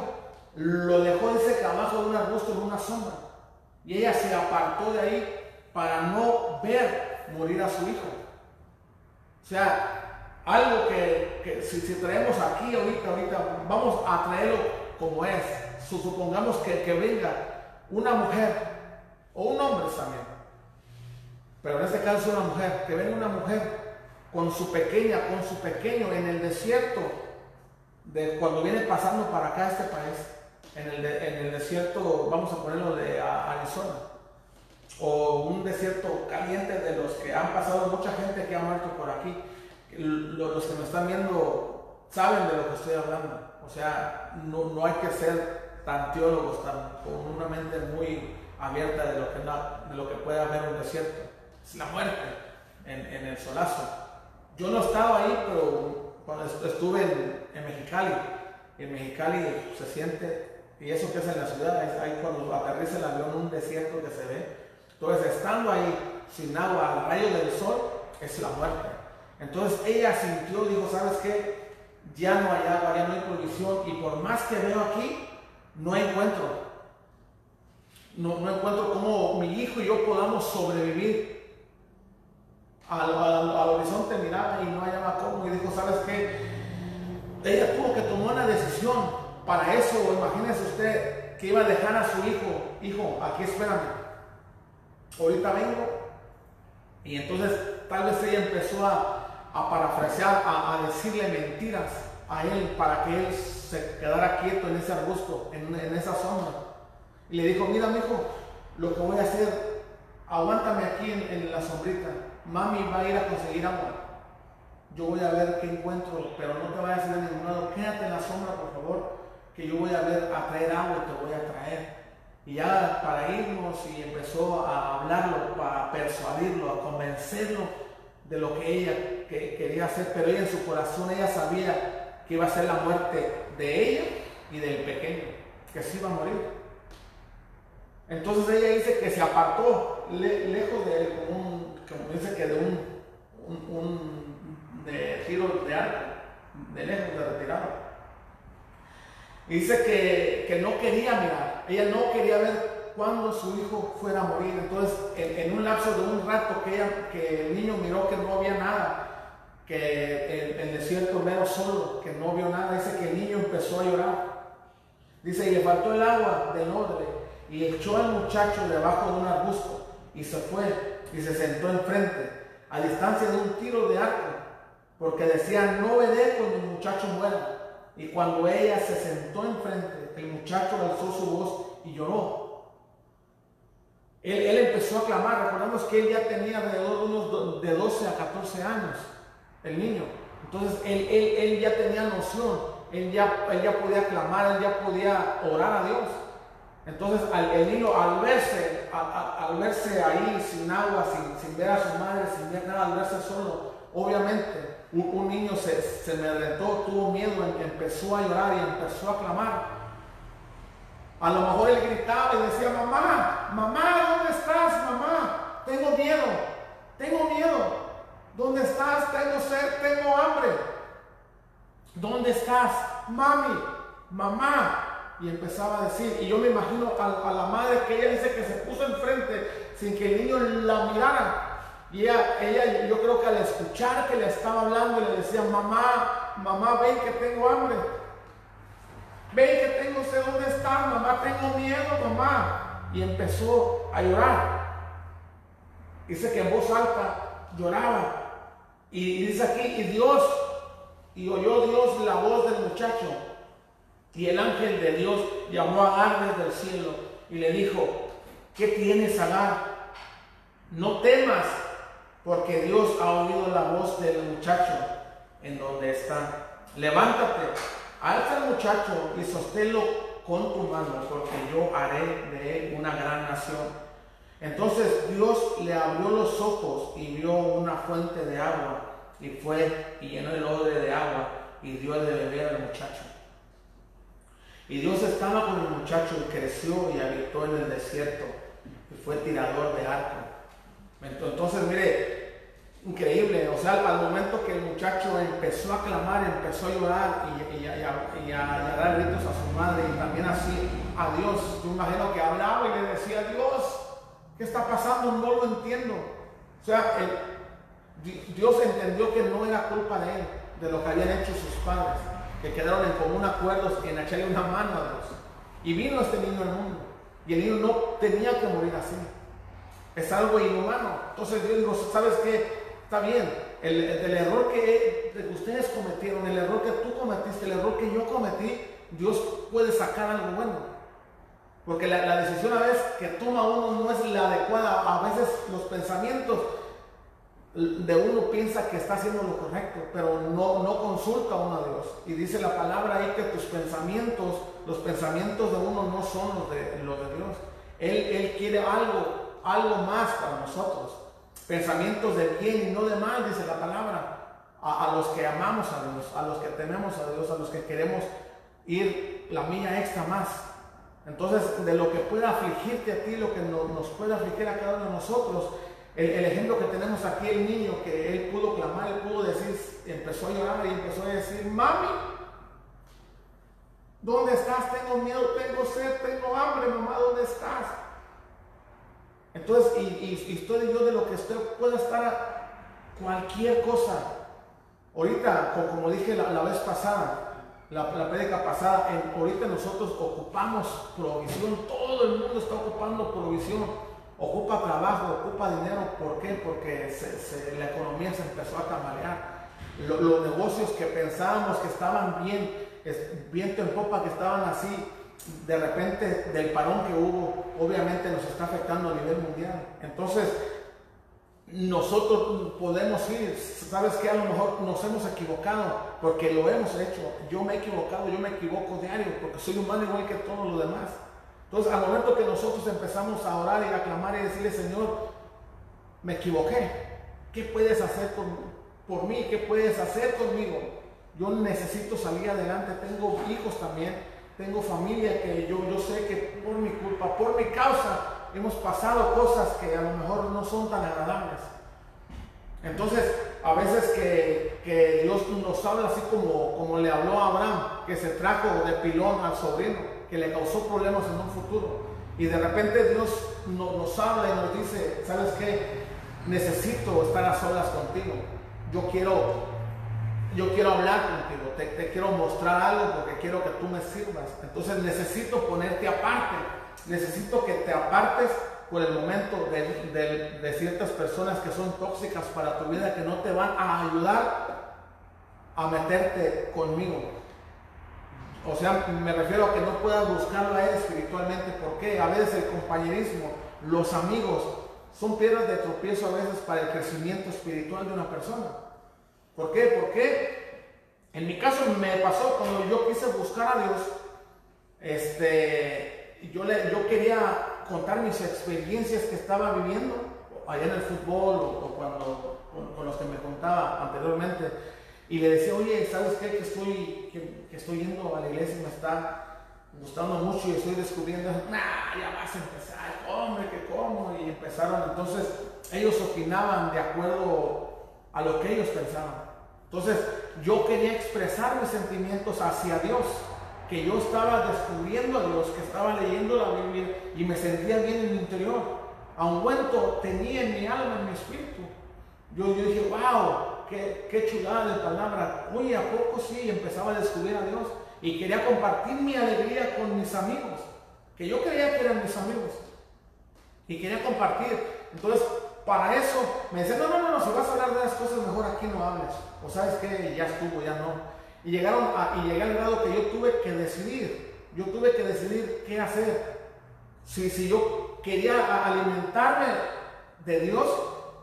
lo dejó, dice, abajo de un arbusto, en una sombra. Y ella se apartó de ahí para no ver morir a su hijo. O sea, algo que, si, si, traemos aquí ahorita, ahorita, vamos a traerlo como es supongamos que, que venga una mujer o un hombre también, pero en este caso una mujer, que venga una mujer con su pequeña, con su pequeño en el desierto, de cuando viene pasando para acá este país, en el, en el desierto, vamos a ponerlo de Arizona, o un desierto caliente de los que han pasado mucha gente que ha muerto por aquí. Los que me están viendo saben de lo que estoy hablando. O sea, no, no hay que ser tan teólogos, tan, con una mente muy abierta de lo que, de lo que puede haber un desierto. Es la muerte en, en el solazo. Yo no estaba ahí, pero cuando estuve en, en Mexicali, en Mexicali se siente, y eso que es en la ciudad, ahí cuando aterriza el avión, un desierto que se ve. Entonces, estando ahí sin agua, al rayo del sol, es la muerte. Entonces ella sintió, dijo, ¿sabes qué? Ya no hay agua, ya no hay provisión, y por más que veo aquí, no encuentro. No, no encuentro cómo mi hijo y yo podamos sobrevivir. Al, horizonte miraba y no hallaba cómo. Y dijo, ¿sabes qué? Ella tuvo que tomar una decisión. Para eso, imagínese usted que iba a dejar a su hijo. Hijo, aquí espérame. Ahorita vengo. Y entonces tal vez ella empezó a, a parafrasear, a, a decirle mentiras a él para que él se quedara quieto en ese arbusto, en, esa sombra. Y le dijo, mira, mi hijo, lo que voy a hacer, aguántame aquí en, la sombrita. Mami va a ir a conseguir agua. Yo voy a ver qué encuentro, pero no te vayas a ir ningún lado. Quédate en la sombra, por favor, que yo voy a ver, a traer agua y te voy a traer. Y ya para irnos y empezó a hablarlo, para persuadirlo, a convencerlo de lo que ella quería hacer, pero ella en su corazón, ella sabía que iba a ser la muerte de ella y del pequeño, que se iba a morir. Entonces ella dice que se apartó lejos de él, como, un, como dice que de un, un, de tiro de arco, de lejos, de retirado. Dice que, que, no quería mirar, ella no quería ver cuando su hijo fuera a morir. Entonces, en, en un lapso de un rato que, ella, que el niño miró que no había nada, que el, desierto mero solo, que no vio nada, dice que el niño empezó a llorar. Dice, y le faltó el agua del odre y echó al muchacho debajo de un arbusto y se fue y se sentó enfrente, a distancia de un tiro de arco, porque decía, no veré cuando el muchacho muera. Y cuando ella se sentó enfrente, el muchacho alzó su voz y lloró. Él, él empezó a clamar, recordamos que él ya tenía alrededor de unos de 12 a 14 años el niño. Entonces él, él, ya tenía noción, él ya, él ya podía clamar, él ya podía orar a Dios. Entonces el niño al verse, al, verse ahí sin agua, sin, sin, ver a su madre, sin ver nada, al verse solo, obviamente un, niño se, se amedrentó, tuvo miedo, em, empezó a llorar y empezó a clamar. A lo mejor él gritaba y decía, mamá, mamá, ¿dónde estás, mamá? tengo miedo, tengo miedo. ¿Dónde estás? Tengo sed, tengo hambre. ¿Dónde estás? Mami, mamá. Y empezaba a decir, y yo me imagino a, a la madre que ella dice que se puso enfrente sin que el niño la mirara. Y ella, yo creo que al escuchar que le estaba hablando, le decía, mamá, mamá, ven que tengo hambre. Ven que tengo sé dónde estás, mamá, tengo miedo, mamá. Y empezó a llorar. Dice que en voz alta lloraba. Y dice aquí, y Dios, y oyó Dios la voz del muchacho. Y el ángel de Dios llamó a Agar desde el cielo y le dijo, ¿qué tienes, Agar? No temas, porque Dios ha oído la voz del muchacho en donde está. Levántate, alza al muchacho y sosténlo con tu mano, porque yo haré de él una gran nación. Entonces Dios le abrió los ojos y vio una fuente de agua y fue y llenó el odre de agua y dio de beber al muchacho. Y Dios estaba con el muchacho y creció y habitó en el desierto y fue tirador de arco. Entonces, mire, increíble, o sea, al momento que el muchacho empezó a clamar, empezó a llorar y, a, dar gritos a su madre y también así a Dios, yo imagino que hablaba y le decía, Dios, ¿qué está pasando? No lo entiendo. O sea, Dios entendió que no era culpa de él, de lo que habían hecho sus padres, que quedaron en común acuerdo en echarle una mano a Dios. Y vino este niño al mundo. Y el niño no tenía que morir así. Es algo inhumano. Entonces Dios dijo, ¿sabes qué? Está bien. El, error que, ustedes cometieron, el error que tú cometiste, el error que yo cometí, Dios puede sacar algo bueno. Porque la, decisión a veces que toma uno no es la adecuada. A veces los pensamientos de uno piensa que está haciendo lo correcto, pero no, no consulta uno a Dios. Y dice la palabra ahí que tus pensamientos, los pensamientos de uno no son los de, los de Dios. Él, él quiere algo algo más para nosotros. Pensamientos de bien y no de mal, dice la palabra. A, los que amamos a Dios, a los que tenemos a Dios, a los que queremos ir la milla extra más. Entonces, de lo que pueda afligirte a ti, lo que nos puede afligir a cada uno de nosotros, el, el, ejemplo que tenemos aquí, el niño que él pudo clamar, él pudo decir, empezó a llorar y empezó a decir, mami, ¿dónde estás? Tengo miedo, tengo sed, tengo hambre, mamá, ¿dónde estás? Entonces, y, estoy yo de lo que usted pueda estar a cualquier cosa. Ahorita, como dije la, vez pasada, la, la prédica pasada, ahorita nosotros ocupamos provisión, todo el mundo está ocupando provisión, ocupa trabajo, ocupa dinero, ¿por qué? Porque la economía se empezó a tambalear. los negocios que pensábamos que estaban bien, viento en popa, que estaban así, de repente del parón que hubo, obviamente nos está afectando a nivel mundial. Entonces, nosotros podemos ir, sabes que a lo mejor nos hemos equivocado, porque lo hemos hecho. Yo me he equivocado, yo me equivoco diario, porque soy humano igual que todos los demás. Entonces, al momento que nosotros empezamos a orar y a clamar y decirle, Señor, me equivoqué, ¿qué puedes hacer por mí? ¿Qué puedes hacer conmigo? Yo necesito salir adelante, tengo hijos también tengo familia que yo, yo sé que por mi culpa, por mi causa, hemos pasado cosas que a lo mejor no son tan agradables. Entonces, a veces que, que, Dios nos habla así como, como le habló a Abraham, que se trajo de pilón al sobrino, que le causó problemas en un futuro. Y de repente Dios nos habla y nos dice, ¿sabes qué? Necesito estar a solas contigo. Yo quiero yo quiero hablar contigo, te, quiero mostrar algo porque quiero que tú me sirvas. Entonces necesito ponerte aparte, necesito que te apartes por el momento de, ciertas personas que son tóxicas para tu vida, que no te van a ayudar a meterte conmigo. O sea, me refiero a que no puedas buscarlo a él espiritualmente, porque a veces el compañerismo, los amigos, son piedras de tropiezo a veces para el crecimiento espiritual de una persona. ¿Por qué? Porque en mi caso me pasó cuando yo quise buscar a Dios, este, yo, le, yo quería contar mis experiencias que estaba viviendo allá en el fútbol o, cuando con, los que me contaba anteriormente y le decía, oye, ¿sabes qué? Que estoy, que, estoy yendo a la iglesia y me está, gustando mucho y estoy descubriendo, nah, ya vas a empezar, hombre, que como, y empezaron, entonces ellos opinaban de acuerdo a lo que ellos pensaban. Entonces yo quería expresar mis sentimientos hacia Dios, que yo estaba descubriendo a Dios, que estaba leyendo la Biblia y me sentía bien en mi interior. Aunque tenía en mi alma, en mi espíritu. Yo, yo dije, wow, qué, chulada de palabra. Oye, ¿a poco sí? Empezaba a descubrir a Dios y quería compartir mi alegría con mis amigos, que yo creía que eran mis amigos. Y quería compartir. Entonces, para eso me decían, no, no, no, si vas a hablar de las cosas, mejor aquí no hables. O sabes que ya estuvo, ya no. Y, llegaron a, y llegué al grado que yo tuve que decidir, yo tuve que decidir qué hacer. Si, si yo quería alimentarme de Dios,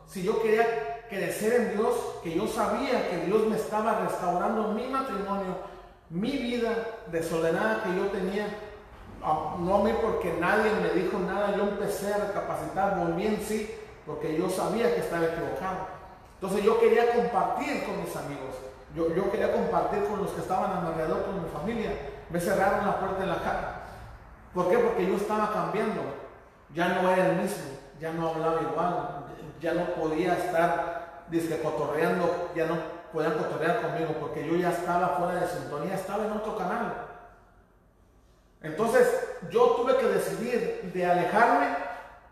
si yo quería crecer en Dios, que yo sabía que Dios me estaba restaurando mi matrimonio, mi vida desordenada que yo tenía, no a mí porque nadie me dijo nada, yo empecé a recapacitar, volví en sí, porque yo sabía que estaba equivocado. Entonces yo quería compartir con mis amigos, yo, quería compartir con los que estaban alrededor, con mi familia. Me cerraron la puerta en la cara. ¿Por qué? Porque yo estaba cambiando. Ya no era el mismo, ya no hablaba igual, ya no podía estar disque cotorreando, ya no podían cotorrear conmigo porque yo ya estaba fuera de sintonía, estaba en otro canal. Entonces yo tuve que decidir de alejarme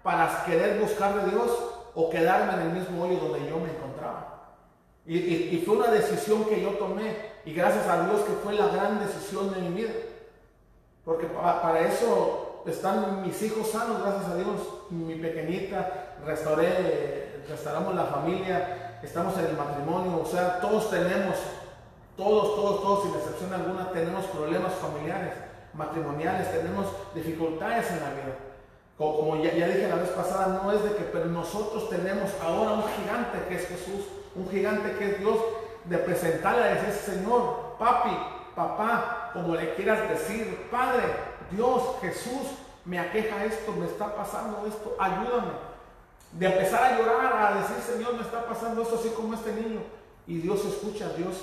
para querer buscar de Dios o quedarme en el mismo hoyo donde yo me encontraba. Y, fue una decisión que yo tomé y gracias a Dios que fue la gran decisión de mi vida. Porque para, eso están mis hijos sanos, gracias a Dios. Mi pequeñita, restauré, restauramos la familia, estamos en el matrimonio, o sea, todos tenemos, todos, todos, todos, sin excepción alguna, tenemos problemas familiares, matrimoniales, tenemos dificultades en la vida. Como, ya, dije la vez pasada, no es de que, pero nosotros tenemos ahora un gigante que es Jesús, un gigante que es Dios, de presentarle a decir, Señor, papi, papá, como le quieras decir, Padre, Dios, Jesús, me aqueja esto, me está pasando esto, ayúdame. De empezar a llorar, a decir, Señor, me está pasando esto así como este niño. Y Dios escucha, Dios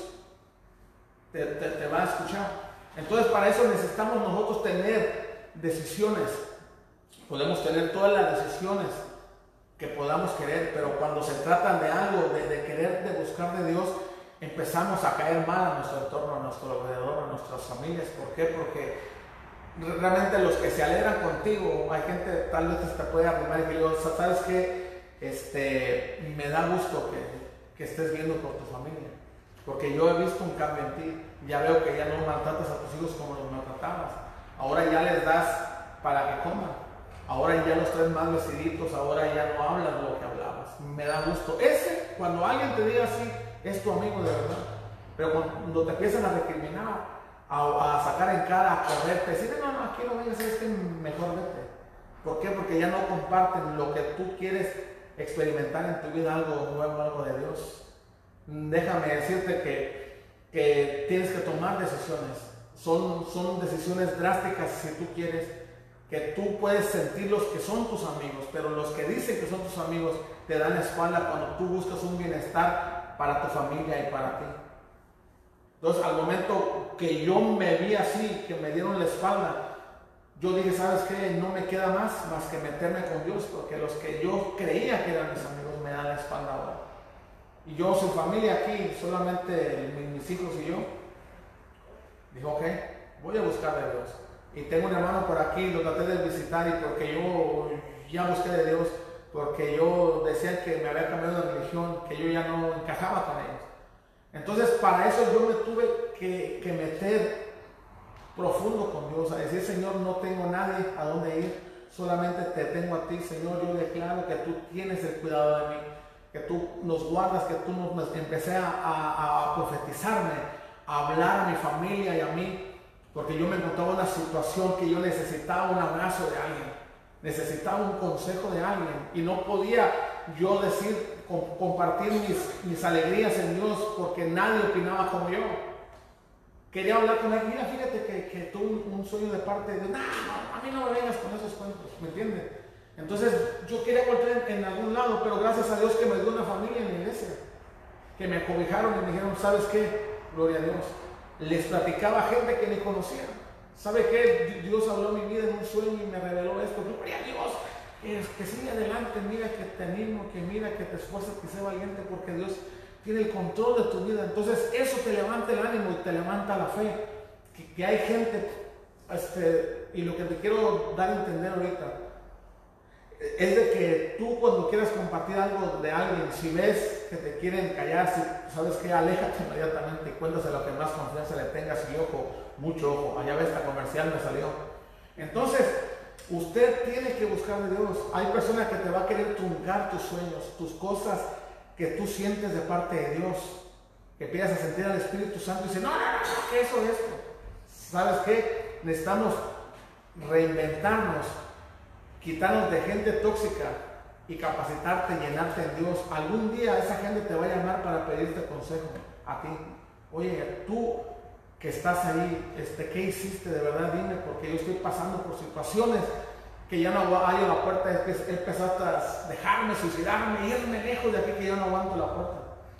te, te va a escuchar. Entonces para eso necesitamos nosotros tener decisiones Podemos tener todas las decisiones que podamos querer, pero cuando se trata de algo, de, querer, de buscar de Dios, empezamos a caer mal a nuestro entorno, a nuestro alrededor, a nuestras familias. ¿Por qué? Porque realmente los que se alegran contigo, hay gente tal vez te puede arrimar y yo, ¿sabes qué? Este, me da gusto que, que estés viendo por tu familia. Porque yo he visto un cambio en ti. Ya veo que ya no maltratas a tus hijos como los maltratabas. Ahora ya les das para que coman. Ahora ya los traes más vestiditos, ahora ya no hablas lo que hablabas. Me da gusto. Ese, cuando alguien te diga así, es tu amigo de verdad. Pero cuando te empiezan a recriminar, a, sacar en cara, a correrte, decir, no, no, aquí no vengas, es que mejor vete. ¿Por qué? Porque ya no comparten lo que tú quieres experimentar en tu vida, algo nuevo, algo de Dios. Déjame decirte que, que tienes que tomar decisiones. Son, son decisiones drásticas si tú quieres que tú puedes sentir los que son tus amigos, pero los que dicen que son tus amigos te dan espalda cuando tú buscas un bienestar para tu familia y para ti. Entonces, al momento que yo me vi así, que me dieron la espalda, yo dije, ¿sabes qué? No me queda más más que meterme con Dios, porque los que yo creía que eran mis amigos me dan la espalda ahora. Y yo, su familia aquí, solamente mis hijos y yo, dijo, ok, voy a buscar a Dios y tengo un hermano por aquí, lo traté de visitar y porque yo ya busqué de Dios, porque yo decía que me había cambiado de religión, que yo ya no encajaba con ellos. Entonces para eso yo me tuve que, meter profundo con Dios, a decir, Señor, no tengo nadie a dónde ir, solamente te tengo a ti, Señor, yo declaro que tú tienes el cuidado de mí, que tú nos guardas, que tú nos empecé a, a, profetizarme, a hablar a mi familia y a mí, porque yo me encontraba en una situación que yo necesitaba un abrazo de alguien, necesitaba un consejo de alguien y no podía yo decir, compartir mis, alegrías en Dios porque nadie opinaba como yo. Quería hablar con alguien, mira, fíjate que, que tuve un sueño de parte de, no, a mí no me vengas con esos cuentos, ¿me entiendes? Entonces yo quería volver en, algún lado, pero gracias a Dios que me dio una familia en la iglesia, que me acobijaron y me dijeron, ¿sabes qué? Gloria a Dios les platicaba a gente que ni conocía. ¿Sabe qué? Dios habló mi vida en un sueño y me reveló esto. Gloria a Dios. Que, que sigue adelante, mira que te animo, que mira que te esfuerzas, que sea valiente, porque Dios tiene el control de tu vida. Entonces eso te levanta el ánimo y te levanta la fe. Que, hay gente, este, y lo que te quiero dar a entender ahorita, es de que tú cuando quieras compartir algo de alguien, si ves que te quieren callar, si sabes que aléjate inmediatamente y cuéntase lo que más confianza le tengas y ojo, mucho ojo, allá ves la comercial me salió. Entonces, usted tiene que buscar a Dios. Hay personas que te va a querer truncar tus sueños, tus cosas que tú sientes de parte de Dios, que empiezas a sentir al Espíritu Santo y dice, no, no, no, ¿qué eso es esto? ¿Sabes qué? Necesitamos reinventarnos quitarnos de gente tóxica y capacitarte, llenarte en Dios. Algún día esa gente te va a llamar para pedirte consejo a ti. Oye, tú que estás ahí, este, ¿qué hiciste de verdad? Dime, porque yo estoy pasando por situaciones que ya no hay la puerta, es que he empezado a dejarme, suicidarme, irme lejos de aquí, que ya no aguanto la puerta,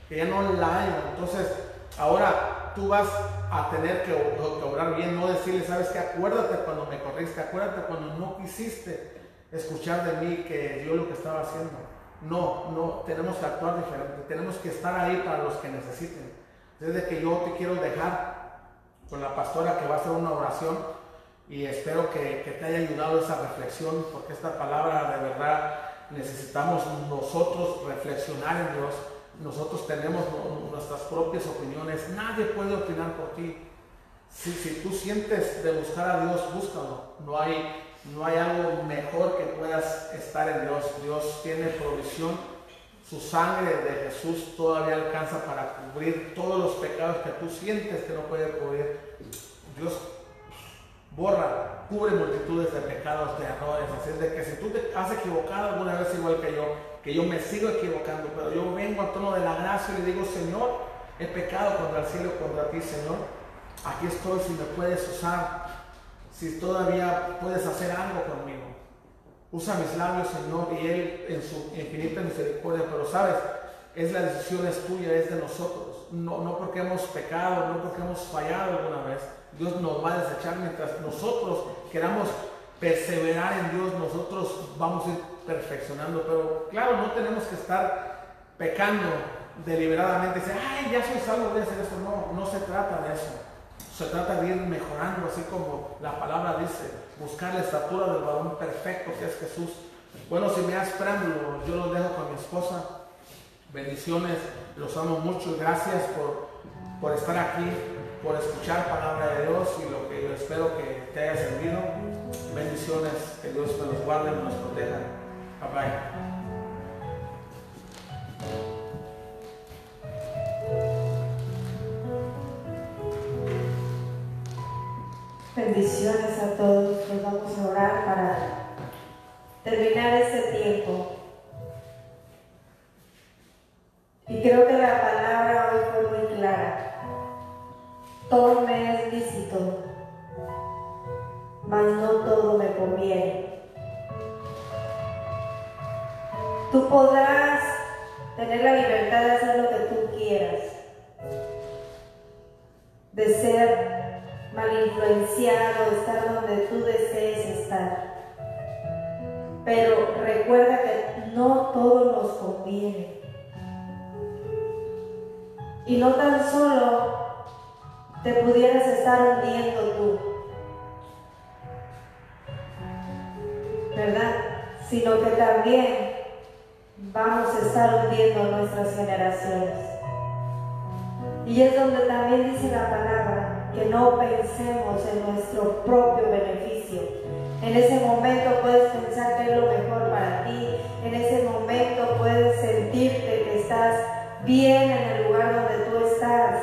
que ya no la hay. Entonces, ahora tú vas a tener que, que obrar bien, no decirle, sabes que acuérdate cuando me corriste, acuérdate cuando no quisiste escuchar de mí que yo lo que estaba haciendo. No, no, tenemos que actuar diferente, tenemos que estar ahí para los que necesiten. Desde que yo te quiero dejar con la pastora que va a hacer una oración y espero que, te haya ayudado esa reflexión, porque esta palabra de verdad necesitamos nosotros reflexionar en Dios. Nosotros tenemos nuestras propias opiniones, nadie puede opinar por ti. Si, si tú sientes de buscar a Dios, búscalo. No hay no hay algo mejor que puedas estar en Dios. Dios tiene provisión. Su sangre de Jesús todavía alcanza para cubrir todos los pecados que tú sientes que no puede cubrir. Dios borra, cubre multitudes de pecados, de errores. Así es de que si tú te has equivocado alguna vez igual que yo, que yo me sigo equivocando, pero yo vengo a tono de la gracia y le digo, Señor, he pecado contra el cielo, contra ti, Señor. Aquí estoy si me puedes usar si todavía puedes hacer algo conmigo. Usa mis labios, Señor, y Él en su infinita misericordia, pero sabes, es la decisión es tuya, es de nosotros. No, no porque hemos pecado, no porque hemos fallado alguna vez. Dios nos va a desechar mientras nosotros queramos perseverar en Dios, nosotros vamos a ir perfeccionando. Pero claro, no tenemos que estar pecando deliberadamente. Decir, ay, ya soy salvo, voy a hacer eso. No, no se trata de eso. Se trata de ir mejorando, así como la palabra dice, buscar la estatura del varón perfecto que es Jesús. Bueno, si me das preámbulo, yo lo dejo con mi esposa. Bendiciones, los amo mucho. Gracias por, por estar aquí, por escuchar palabra de Dios y lo que yo espero que te haya servido. Bendiciones, que Dios me los guarde y nos proteja. Bye bye. Bendiciones a todos. Nos vamos a orar para terminar este tiempo. Y creo que la palabra hoy fue muy clara. Todo me es lícito, mas no todo me conviene. Tú podrás tener la libertad de hacer lo que tú quieras, de ser mal influenciado, estar donde tú desees estar. Pero recuerda que no todo nos conviene. Y no tan solo te pudieras estar hundiendo tú, ¿verdad? Sino que también vamos a estar hundiendo nuestras generaciones. Y es donde también dice la palabra, que no pensemos en nuestro propio beneficio. En ese momento puedes pensar que es lo mejor para ti, en ese momento puedes sentirte que estás bien en el lugar donde tú estás,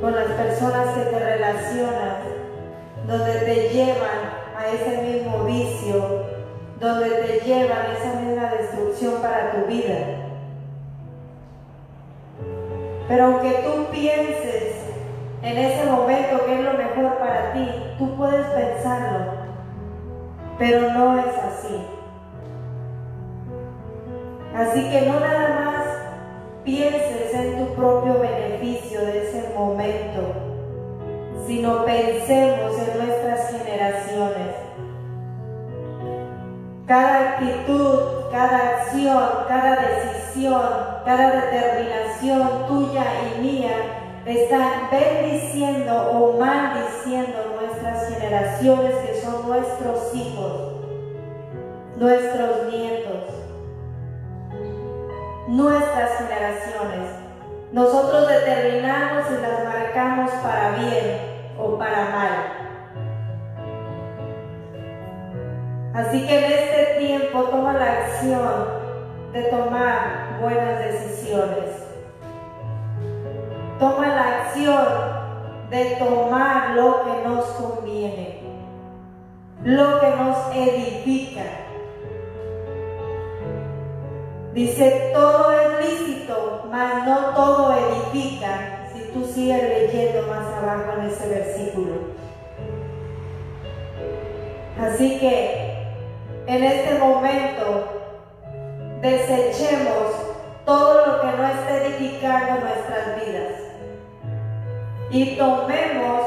con las personas que te relacionas, donde te llevan a ese mismo vicio, donde te llevan a esa misma destrucción para tu vida. Pero aunque tú pienses en ese momento que es lo mejor para ti, tú puedes pensarlo, pero no es así. Así que no nada más pienses en tu propio beneficio de ese momento, sino pensemos en nuestras generaciones. Cada actitud, cada acción, cada decisión, cada determinación tuya y mía están bendiciendo o maldiciendo nuestras generaciones que son nuestros hijos, nuestros nietos, nuestras generaciones. Nosotros determinamos y las marcamos para bien o para mal. Así que en este tiempo toma la acción de tomar buenas decisiones. Toma la acción de tomar lo que nos conviene, lo que nos edifica. Dice, todo es lícito, mas no todo edifica, si tú sigues leyendo más abajo en ese versículo. Así que en este momento desechemos todo lo que no esté edificando nuestras vidas y tomemos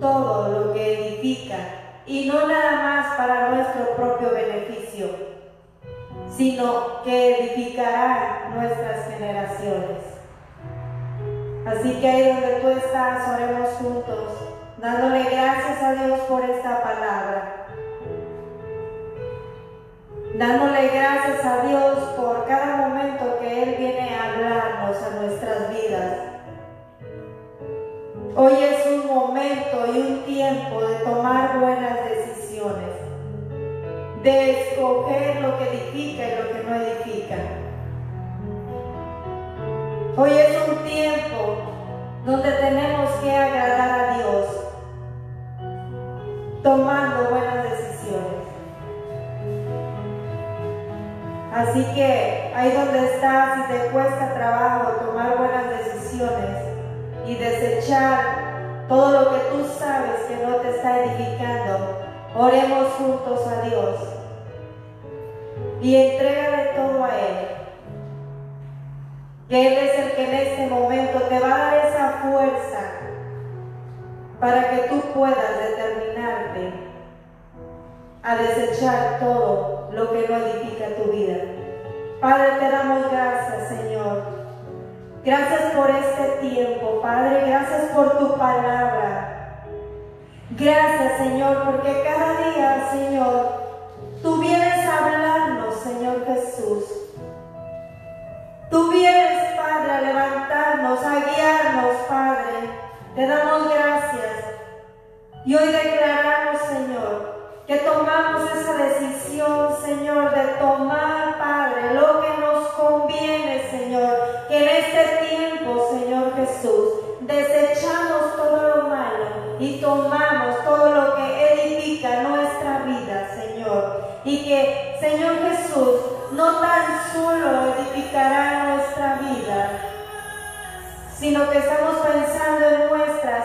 todo lo que edifica y no nada más para nuestro propio beneficio, sino que edificará nuestras generaciones. Así que ahí donde tú estás, oremos juntos, dándole gracias a Dios por esta palabra dándole gracias a Dios por cada momento que Él viene a hablarnos a nuestras vidas. Hoy es un momento y un tiempo de tomar buenas decisiones, de escoger lo que edifica y lo que no edifica. Hoy es un tiempo donde tenemos que agradar a Dios, tomando buenas decisiones. Así que ahí donde estás y te cuesta trabajo tomar buenas decisiones y desechar todo lo que tú sabes que no te está edificando, oremos juntos a Dios y entrégale todo a Él. Que Él es el que en este momento te va a dar esa fuerza para que tú puedas determinarte a desechar todo lo que no edifica tu vida. Padre, te damos gracias, Señor. Gracias por este tiempo, Padre. Gracias por tu palabra. Gracias, Señor, porque cada día, Señor, tú vienes a hablarnos, Señor Jesús. Tú vienes, Padre, a levantarnos, a guiarnos, Padre. Te damos gracias. Y hoy declaramos, Señor, que tomamos esa decisión, Señor, de tomar, Padre, lo que nos conviene, Señor, en este tiempo, Señor Jesús, desechamos todo lo malo y tomamos todo lo que edifica nuestra vida, Señor. Y que, Señor Jesús, no tan solo edificará nuestra vida, sino que estamos pensando en nuestras